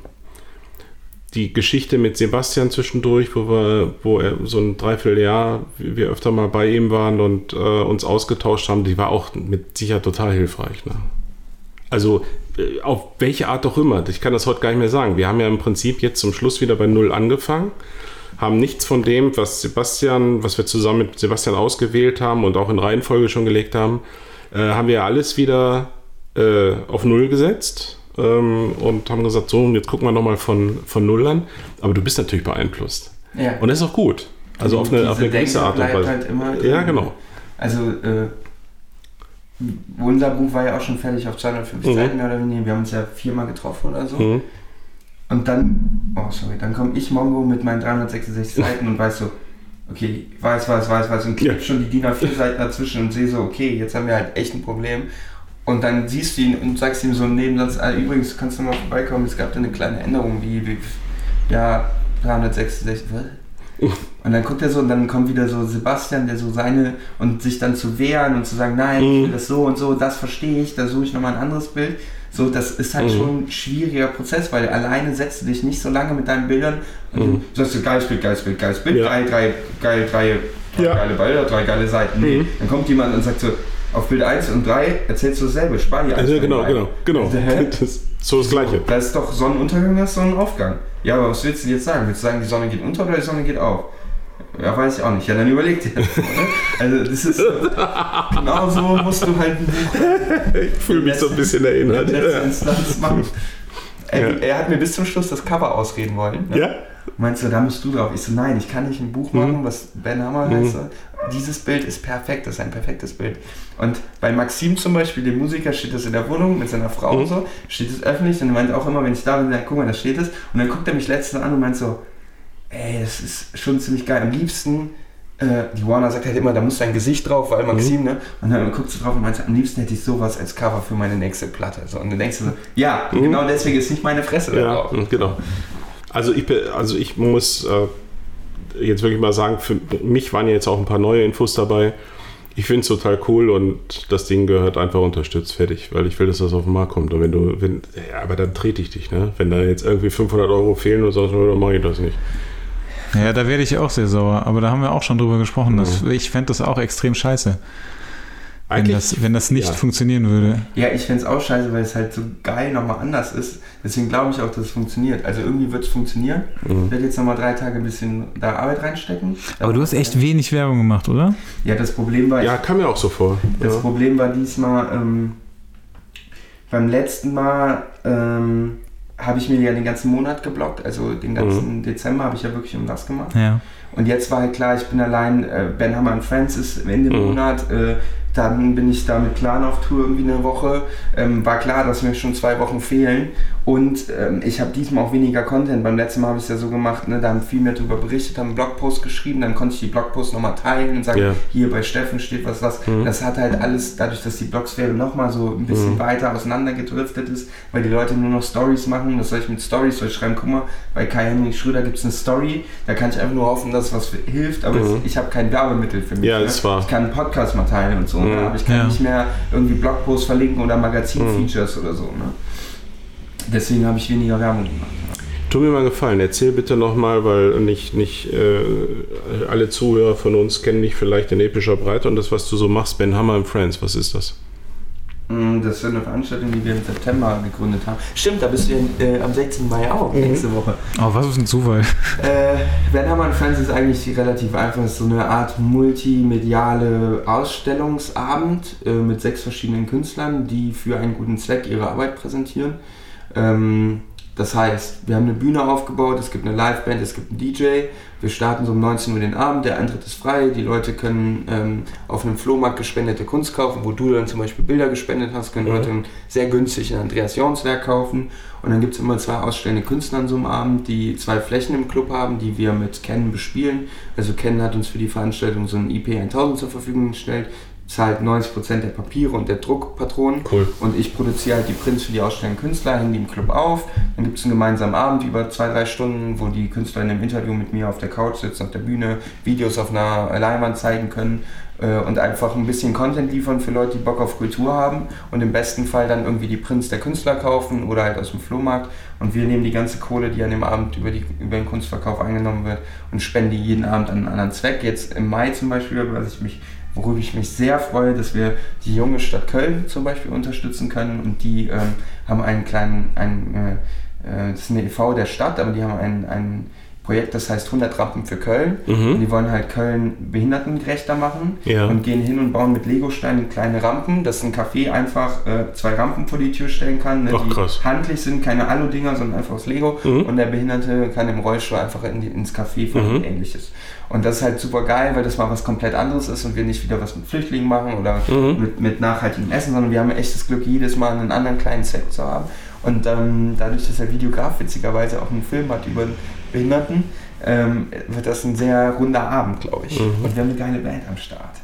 die Geschichte mit Sebastian zwischendurch, wo wir, wo er so ein Dreivierteljahr, wir öfter mal bei ihm waren und äh, uns ausgetauscht haben, die war auch mit Sicherheit total hilfreich. Ne? Also auf welche Art auch immer, ich kann das heute gar nicht mehr sagen. Wir haben ja im Prinzip jetzt zum Schluss wieder bei Null angefangen, haben nichts von dem, was Sebastian, was wir zusammen mit Sebastian ausgewählt haben und auch in Reihenfolge schon gelegt haben, äh, haben wir alles wieder äh, auf Null gesetzt ähm, und haben gesagt, so, jetzt gucken wir nochmal von, von Null an. Aber du bist natürlich beeinflusst. Ja. Und das ist auch gut. Also auf eine, auf eine gewisse Art und Weise. Halt Ja, genau. Also, äh, unser Buch war ja auch schon fertig auf 250 Mhm. Seiten mehr oder weniger. Wir haben uns ja viermal getroffen oder so. Mhm. Und dann, oh sorry, dann komme ich Mongo mit meinen 366 Seiten und weiß so, okay, weiß, weiß, weiß, weiß und klick Ja. schon die DIN A4 Seiten dazwischen und sehe so, okay, jetzt haben wir halt echt ein Problem. Und dann siehst du ihn und sagst ihm so einen Nebensatz, ah, übrigens kannst du mal vorbeikommen, es gab da eine kleine Änderung, wie, wie ja, 366, was? Und dann guckt er so und dann kommt wieder so Sebastian, der so seine und sich dann zu wehren und zu sagen, nein, ich will Mhm. das so und so, das verstehe ich, da suche ich nochmal ein anderes Bild. So, das ist halt Mhm. schon ein schwieriger Prozess, weil alleine setzt du dich nicht so lange mit deinen Bildern und Mhm. du sagst du, geiles Bild, geiles Bild, geiles Bild, Ja. drei, drei, geil, drei, drei Ja. geile Bilder, drei geile Seiten. Mhm. Dann kommt jemand und sagt so, auf Bild 1 und 3 erzählst du dasselbe, spar dir Also genau, genau, genau. Hä? Das, So das Gleiche. Das ist doch Sonnenuntergang, das ist Sonnenaufgang. Ja, aber was willst du jetzt sagen? Willst du sagen, die Sonne geht unter oder die Sonne geht auf? Ja, weiß ich auch nicht. Ja, dann überleg dir das mal? Also das ist genau so musst du halt ein Buch Ich fühle mich so ein bisschen erinnert. in letzter Ja. Instanz machen. Er, Ja. er hat mir bis zum Schluss das Cover ausreden wollen. Ne? ja? Meinst du, da musst du drauf? Ich so, nein, ich kann nicht ein Buch machen, was Ben Hammer Mhm. heißt. so. Dieses Bild ist perfekt, das ist ein perfektes Bild. Und bei Maxim zum Beispiel, dem Musiker, steht das in der Wohnung mit seiner Frau Mhm. und so, steht es öffentlich und er meint auch immer, wenn ich da bin, dann guck mal, da steht es. Und dann guckt er mich letztens an und meint so, ey, das ist schon ziemlich geil. Am liebsten, äh, die Warner sagt halt immer, da muss dein Gesicht drauf, weil Maxim, ne? Und dann guckst du drauf und meinst, am liebsten hätte ich sowas als Cover für meine nächste Platte. So, und dann denkst du so, ja, Mhm. genau deswegen ist nicht meine Fresse da Ja, drauf. genau. Also ich, also ich muss äh, jetzt wirklich mal sagen, für mich waren jetzt auch ein paar neue Infos dabei. Ich finde es total cool und das Ding gehört einfach unterstützt, fertig, weil ich will, dass das auf den Markt kommt. Und wenn du, wenn, ja, aber dann trete ich dich, ne? Wenn da jetzt irgendwie 500 Euro fehlen und sagst, dann mache ich das nicht. Ja, da werde ich auch sehr sauer. Aber da haben wir auch schon drüber gesprochen. Dass, ich fände das auch extrem scheiße, wenn Eigentlich, das, wenn das nicht ja. funktionieren würde. Ja, ich find's auch scheiße, weil es halt so geil nochmal anders ist. Deswegen glaube ich auch, dass es funktioniert. Also irgendwie wird es funktionieren. Mhm. Ich werde jetzt nochmal drei Tage ein bisschen da Arbeit reinstecken. Aber du hast echt wenig Werbung gemacht, oder? Ja, das Problem war, ja, kam mir auch so vor. das Ja. Problem war diesmal, ähm, beim letzten Mal ähm, habe ich mir ja den ganzen Monat geblockt. Also den ganzen Dezember habe ich ja wirklich um das gemacht. Ja. Und jetzt war halt klar, ich bin allein, äh, Ben Hammer und Friends ist Ende Mhm. Monat, äh, dann bin ich da mit Clan auf Tour irgendwie eine Woche. Ähm, war klar, dass mir schon zwei Wochen fehlen. Und ähm, ich habe diesmal auch weniger Content. Beim letzten Mal habe ich es ja so gemacht, ne, da haben viel mehr darüber berichtet, haben einen Blogpost geschrieben, dann konnte ich die Blogposts nochmal teilen und sagen, Ja. hier bei Steffen steht was, was. Mhm. Das hat halt alles, dadurch, dass die Blogsphäre nochmal so ein bisschen Mhm. weiter auseinandergedriftet ist, weil die Leute nur noch Stories machen. Was soll ich mit Stories? Soll ich schreiben, guck mal, bei Kai Henrik Schröder gibt es eine Story, da kann ich einfach nur hoffen, dass was hilft, aber Mhm. ich habe kein Werbemittel für mich. Ja, ne? ist wahr. Ich kann einen Podcast mal teilen und so, Mhm. ne? aber ich kann Ja. nicht mehr irgendwie Blogposts verlinken oder Mhm. Magazin-Features oder so. Ne? Deswegen habe ich weniger Werbung gemacht. Tu mir mal einen Gefallen, erzähl bitte nochmal, weil nicht, nicht äh, alle Zuhörer von uns kennen dich vielleicht in epischer Breite und das, was du so machst, Ben Hammer and Friends, was ist das? Mm, Das ist eine Veranstaltung, die wir im September gegründet haben. Stimmt, da bist du ja, äh, am 16. Mai auch, Mhm. nächste Woche. Oh, was ist ein Zufall. Äh, Ben Hammer Friends ist eigentlich relativ einfach. Es ist so eine Art multimediale Ausstellungsabend äh, mit sechs verschiedenen Künstlern, die für einen guten Zweck ihre Arbeit präsentieren. Ähm, das heißt, wir haben eine Bühne aufgebaut, es gibt eine Liveband, es gibt einen DJ. Wir starten so um 19 Uhr den Abend, der Eintritt ist frei. Die Leute können ähm, auf einem Flohmarkt gespendete Kunst kaufen, wo du dann zum Beispiel Bilder gespendet hast, können Mhm. Leute sehr günstig ein Andreas Jorns Werk kaufen. Und dann gibt es immer zwei ausstellende Künstler an so einem Abend, die zwei Flächen im Club haben, die wir mit Ken bespielen. Also Ken hat uns für die Veranstaltung so ein IP 1000 zur Verfügung gestellt, zahlt 90% der Papiere und der Druckpatronen. Cool. Und ich produziere halt die Prints für die ausstellenden Künstler, hänge die im Club auf. Dann gibt es einen gemeinsamen Abend über zwei, drei Stunden, wo die Künstler in einem Interview mit mir auf der Couch sitzen, auf der Bühne, Videos auf einer Leinwand zeigen können äh, und einfach ein bisschen Content liefern für Leute, die Bock auf Kultur haben und im besten Fall dann irgendwie die Prints der Künstler kaufen oder halt aus dem Flohmarkt. Und wir nehmen die ganze Kohle, die an dem Abend über, die, über den Kunstverkauf eingenommen wird und spenden die jeden Abend an einen anderen Zweck. Jetzt im Mai zum Beispiel, was ich mich worüber ich mich sehr freue, dass wir die junge Stadt Köln zum Beispiel unterstützen können und die ähm, haben einen kleinen, einen, äh, äh, das ist eine e.V. der Stadt, aber die haben ein, ein Projekt, das heißt 100 Rampen für Köln und Mhm. die wollen halt Köln behindertengerechter machen Ja. und gehen hin und bauen mit Legosteinen kleine Rampen, dass ein Café einfach äh, zwei Rampen vor die Tür stellen kann, ne, Ach, die krass. handlich sind, keine Alu-Dinger, sondern einfach aus Lego Mhm. und der Behinderte kann im Rollstuhl einfach in die, ins Café fahren Mhm. und ähnliches. Und das ist halt super geil, weil das mal was komplett anderes ist und wir nicht wieder was mit Flüchtlingen machen oder Mhm. mit, mit nachhaltigem Essen, sondern wir haben echt das Glück, jedes Mal einen anderen kleinen Zweck zu haben. Und ähm, dadurch, dass der Videograf witzigerweise auch einen Film hat über Behinderten, ähm, wird das ein sehr runder Abend, glaube ich. Mhm. Und wir haben eine geile Band am Start.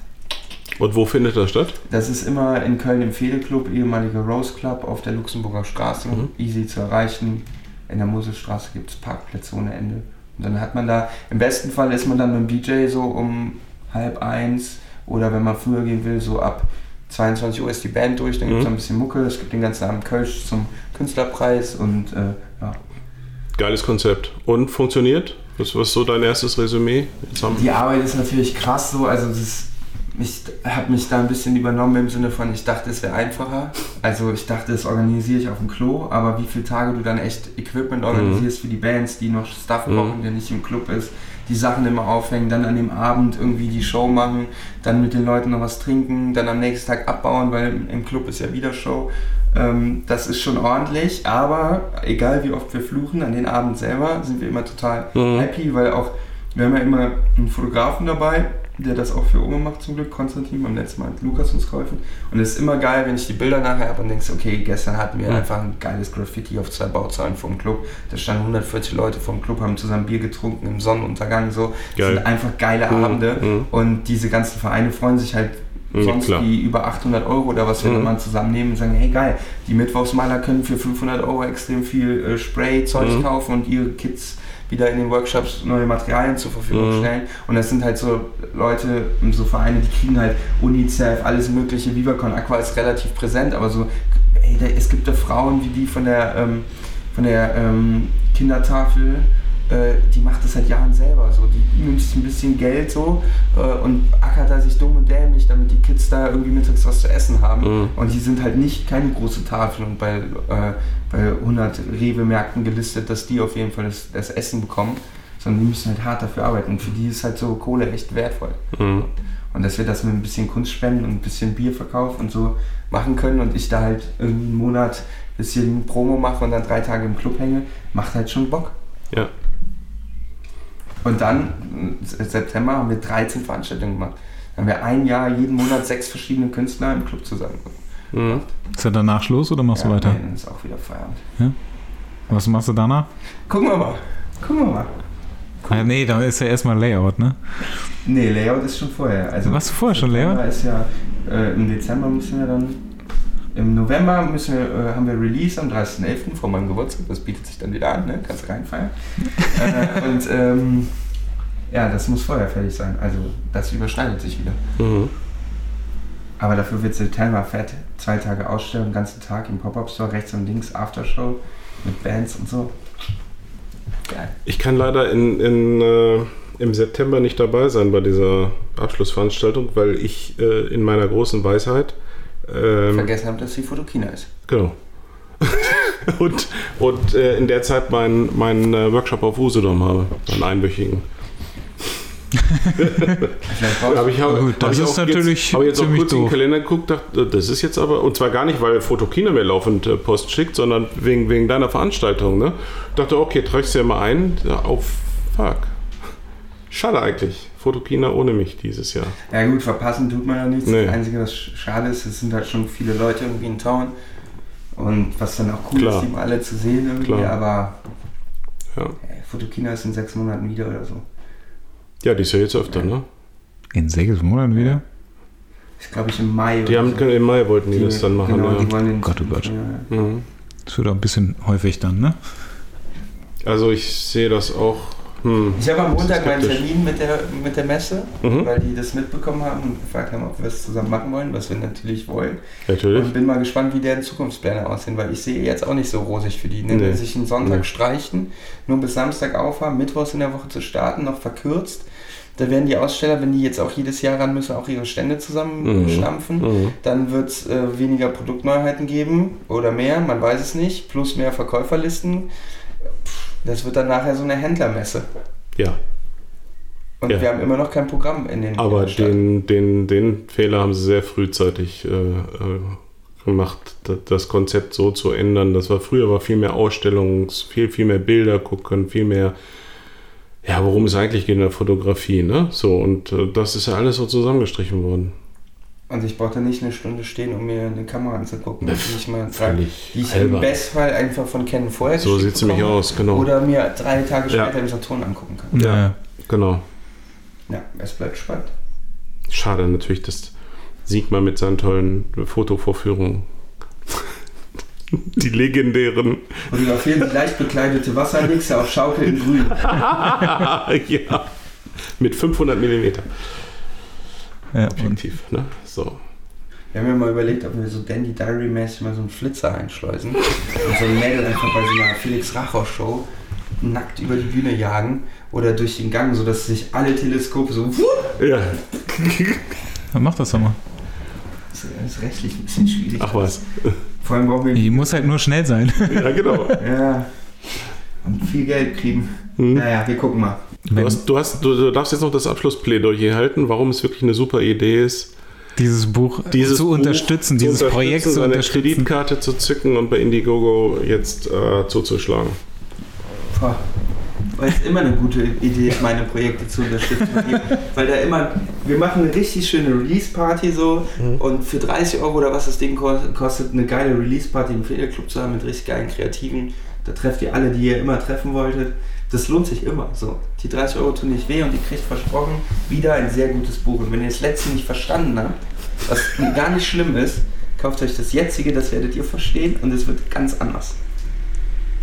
Und wo findet das statt? Das ist immer in Köln im Fehde-Club, ehemaliger Rose Club auf der Luxemburger Straße. Mhm. Easy zu erreichen. In der Moselstraße gibt es Parkplätze ohne Ende. Und dann hat man da, im besten Fall ist man dann mit dem DJ so um halb eins oder wenn man früher gehen will, so ab 22 Uhr ist die Band durch, dann gibt es Mhm. ein bisschen Mucke, es gibt den ganzen Abend Kölsch zum Künstlerpreis und äh. Geiles Konzept. Und funktioniert? Was, was ist so dein erstes Resümee? Die Arbeit ist natürlich krass so, also das ich habe mich da ein bisschen übernommen im Sinne von, ich dachte, es wäre einfacher. Also ich dachte, das organisiere ich auf dem Klo, aber wie viele Tage du dann echt Equipment organisierst für die Bands, die noch Stuff Mhm. brauchen, der nicht im Club ist, die Sachen immer aufhängen, dann an dem Abend irgendwie die Show machen, dann mit den Leuten noch was trinken, dann am nächsten Tag abbauen, weil im Club ist ja wieder Show. Ähm, das ist schon ordentlich, aber egal wie oft wir fluchen, an den Abend selber sind wir immer total Mhm. happy, weil auch, wir haben ja immer einen Fotografen dabei, der das auch für Oma macht zum Glück, Konstantin, beim letzten Mal hat Lukas uns geholfen. Und es ist immer geil, wenn ich die Bilder nachher habe und denkst, okay, gestern hatten wir Mhm. einfach ein geiles Graffiti auf zwei Bauzahlen vom Club. Da standen 140 Leute vom Club, haben zusammen Bier getrunken im Sonnenuntergang. So. Das Geil. sind einfach geile Mhm. Abende. Mhm. Und diese ganzen Vereine freuen sich halt Mhm, sonst klar. wie über 800 Euro oder was wir Mhm. mal zusammennehmen und sagen, hey geil, die Mittwochsmaler können für 500 Euro extrem viel äh, Spray-Zeug Mhm. kaufen und ihre Kids wieder in den Workshops neue Materialien zur Verfügung Mhm. stellen. Und das sind halt so Leute, so Vereine, die kriegen halt UNICEF, alles mögliche. VivaCon Aqua ist relativ präsent, aber so, ey, da, es gibt da Frauen wie die von der, ähm, von der ähm, Kindertafel, äh, die macht das seit Jahren selber. Sich ein bisschen Geld so äh, und ackert da sich dumm und dämlich, damit die Kids da irgendwie mittags was zu essen haben. Mhm. Und die sind halt nicht keine große Tafel und bei, äh, bei 100 Rewe-Märkten gelistet, dass die auf jeden Fall das, das Essen bekommen, sondern die müssen halt hart dafür arbeiten. Und für die ist halt so Kohle echt wertvoll. Mhm. Und dass wir das mit ein bisschen Kunstspenden und ein bisschen Bierverkauf und so machen können und ich da halt irgendwie einen Monat ein bisschen Promo mache und dann drei Tage im Club hänge, macht halt schon Bock. Ja. Und dann, im September, haben wir 13 Veranstaltungen gemacht. Dann haben wir ein Jahr, jeden Monat sechs verschiedene Künstler im Club zusammen. Mhm. Ist ja danach Schluss oder machst du Ja, weiter? nee, dann ist auch wieder Feierabend. Was machst du danach? Gucken wir mal. Gucken wir mal. Ah, nee, da ist ja erstmal Layout, ne? Nee, Layout ist schon vorher. Also Warst du vorher schon Layout? Ist ja, äh, Im Dezember müssen wir dann. Im November müssen wir, äh, haben wir Release am 30.11. vor meinem Geburtstag. Das bietet sich dann wieder an, ne? Kannst reinfeiern. äh, und ähm, ja, das muss vorher fertig sein. Also das überschneidet sich wieder. Mhm. Aber dafür wird September fett. Zwei Tage Ausstellung, den ganzen Tag im Pop-Up-Store, rechts und links, Aftershow mit Bands und so. Geil. Ich kann leider in, in, äh, im September nicht dabei sein bei dieser Abschlussveranstaltung, weil ich äh, in meiner großen Weisheit ähm, Vergessen habe, dass die Fotokina ist. Genau. und und äh, in der Zeit meinen mein, äh, Workshop auf Usedom habe, einen einwöchigen. Habe ich, hab, Gut, das hab ich ist auch natürlich jetzt, hab ich jetzt auch ziemlich kurz in den doof. Kalender geguckt, dachte, das ist jetzt aber, und zwar gar nicht, weil Fotokina mir laufend äh, Post schickt, sondern wegen, wegen deiner Veranstaltung. Ne? Dachte, okay, tragst du ja mal ein. Auf fuck. Schade eigentlich. Fotokina ohne mich dieses Jahr. Ja gut, verpassen tut man ja nichts. Nee. Das Einzige, was schade ist, es sind halt schon viele Leute irgendwie in Town. Und was dann auch cool Klar. ist, die mal alle zu sehen irgendwie. Klar. Aber Ja. ey, Fotokina ist in sechs Monaten wieder oder so. ja, die ist ja jetzt öfter, ne? In sechs Monaten wieder? Ich glaube ich im Mai Die haben, so. im Mai wollten die, das dann machen. Genau, ja. die wollen den Gott, oh Gott. Ja. Mhm. Das wird auch ein bisschen häufig dann, ne? Also ich sehe das auch. Hm. Ich habe am Montag meinen. Termin mit der, mit der Messe, Mhm. weil die das mitbekommen haben und gefragt haben, ob wir es zusammen machen wollen, was wir natürlich wollen. Natürlich. Und bin mal gespannt, wie deren Zukunftspläne aussehen, weil ich sehe jetzt auch nicht so rosig für die. Ne? Nee. Sich einen Sonntag Nee. streichen, nur bis Samstag aufhaben, Mittwochs in der Woche zu starten, noch verkürzt. Da werden die Aussteller, wenn die jetzt auch jedes Jahr ran müssen, auch ihre Stände zusammenstampfen. Mhm. Dann wird es äh, weniger Produktneuheiten geben oder mehr, man weiß es nicht, plus mehr Verkäuferlisten. Pff, Das wird dann nachher so eine Händlermesse. Ja, Und Ja. wir haben immer noch kein Programm in den aber den, den, den Fehler haben sie sehr frühzeitig äh, äh, gemacht, da- das Konzept so zu ändern. Das war früher war viel mehr Ausstellungs, viel, viel mehr Bilder gucken, viel mehr, ja, worum es eigentlich geht in der Fotografie, ne? So, und äh, das ist ja alles so zusammengestrichen worden. Und ich brauchte nicht eine Stunde stehen, um mir eine Kamera anzugucken, Ne, die ich mal völlig die ich im Bestfall einfach von Canon vorher So sieht nämlich bekomme aus, genau. Oder mir drei Tage Ja. später im Saturn angucken kann. Ja. Genau. Ja, es bleibt spannend. Schade natürlich, dass Sigmar mit seinen tollen Fotovorführungen die legendären Fotografieren die leicht bekleidete Wassernixe auf Schaukel in Grün. ja. Mit 500 mm Ja, Objektiv, ne? So. Wir haben ja mal überlegt, ob wir so Dandy Diary-mäßig mal so einen Flitzer einschleusen und so ein Mädel einfach bei so einer Felix Rachor Show nackt über die Bühne jagen oder durch den Gang, sodass sich alle Teleskope so Ja. Dann mach das doch mal. Das ist rechtlich ein bisschen schwierig. Ach was. Vor allem brauchen wir Die muss halt nur schnell sein. Ja, genau. ja, und viel Geld kriegen. Hm. Naja, wir gucken mal. Du, hast, du, hast, du, du darfst jetzt noch das Abschlussplädoyer halten, warum es wirklich eine super Idee ist, dieses Buch dieses zu Buch unterstützen, zu dieses Projekt zu unterstützen. Kreditkarte zu zücken und bei Indiegogo jetzt äh, zuzuschlagen. Boah. Weil es immer eine gute Idee ist, meine Projekte zu unterstützen. Weil da immer, wir machen eine richtig schöne Release-Party so und für 30 Euro oder was das Ding ko- kostet, eine geile Release-Party im Federclub zu haben mit richtig geilen Kreativen. Da trefft ihr alle, die ihr immer treffen wolltet. Das lohnt sich immer so. Die 30 Euro tun nicht weh und ihr kriegt versprochen wieder ein sehr gutes Buch. Und wenn ihr das letzte nicht verstanden habt, was gar nicht schlimm ist, kauft euch das jetzige, das werdet ihr verstehen und es wird ganz anders.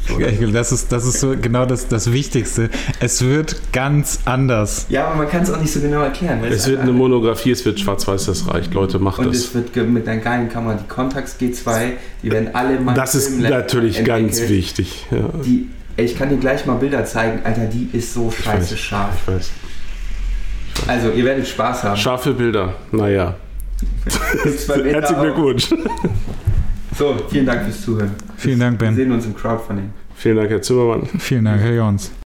So, Das ist, das ist so genau das, das Wichtigste. Es wird ganz anders. Ja, aber man kann es auch nicht so genau erklären. Es wird eine Monographie, es wird schwarz-weiß, das reicht. Leute, macht und das. es wird mit einer geilen Kamera, die Contax G2, die werden alle meinem Das ist natürlich ganz wichtig. Ja. Die, ey, ich kann dir gleich mal Bilder zeigen. Alter, die ist so Ich scheiße weiß, scharf. Ich weiß. Also, ihr werdet Spaß haben. Scharfe Bilder. Naja. Herzlichen. Glückwunsch. So, vielen Dank fürs Zuhören. Vielen Dank, Wir Ben. sehen uns im Crowdfunding. Vielen Dank, Herr Zimmermann. Vielen Dank, Herr Jons.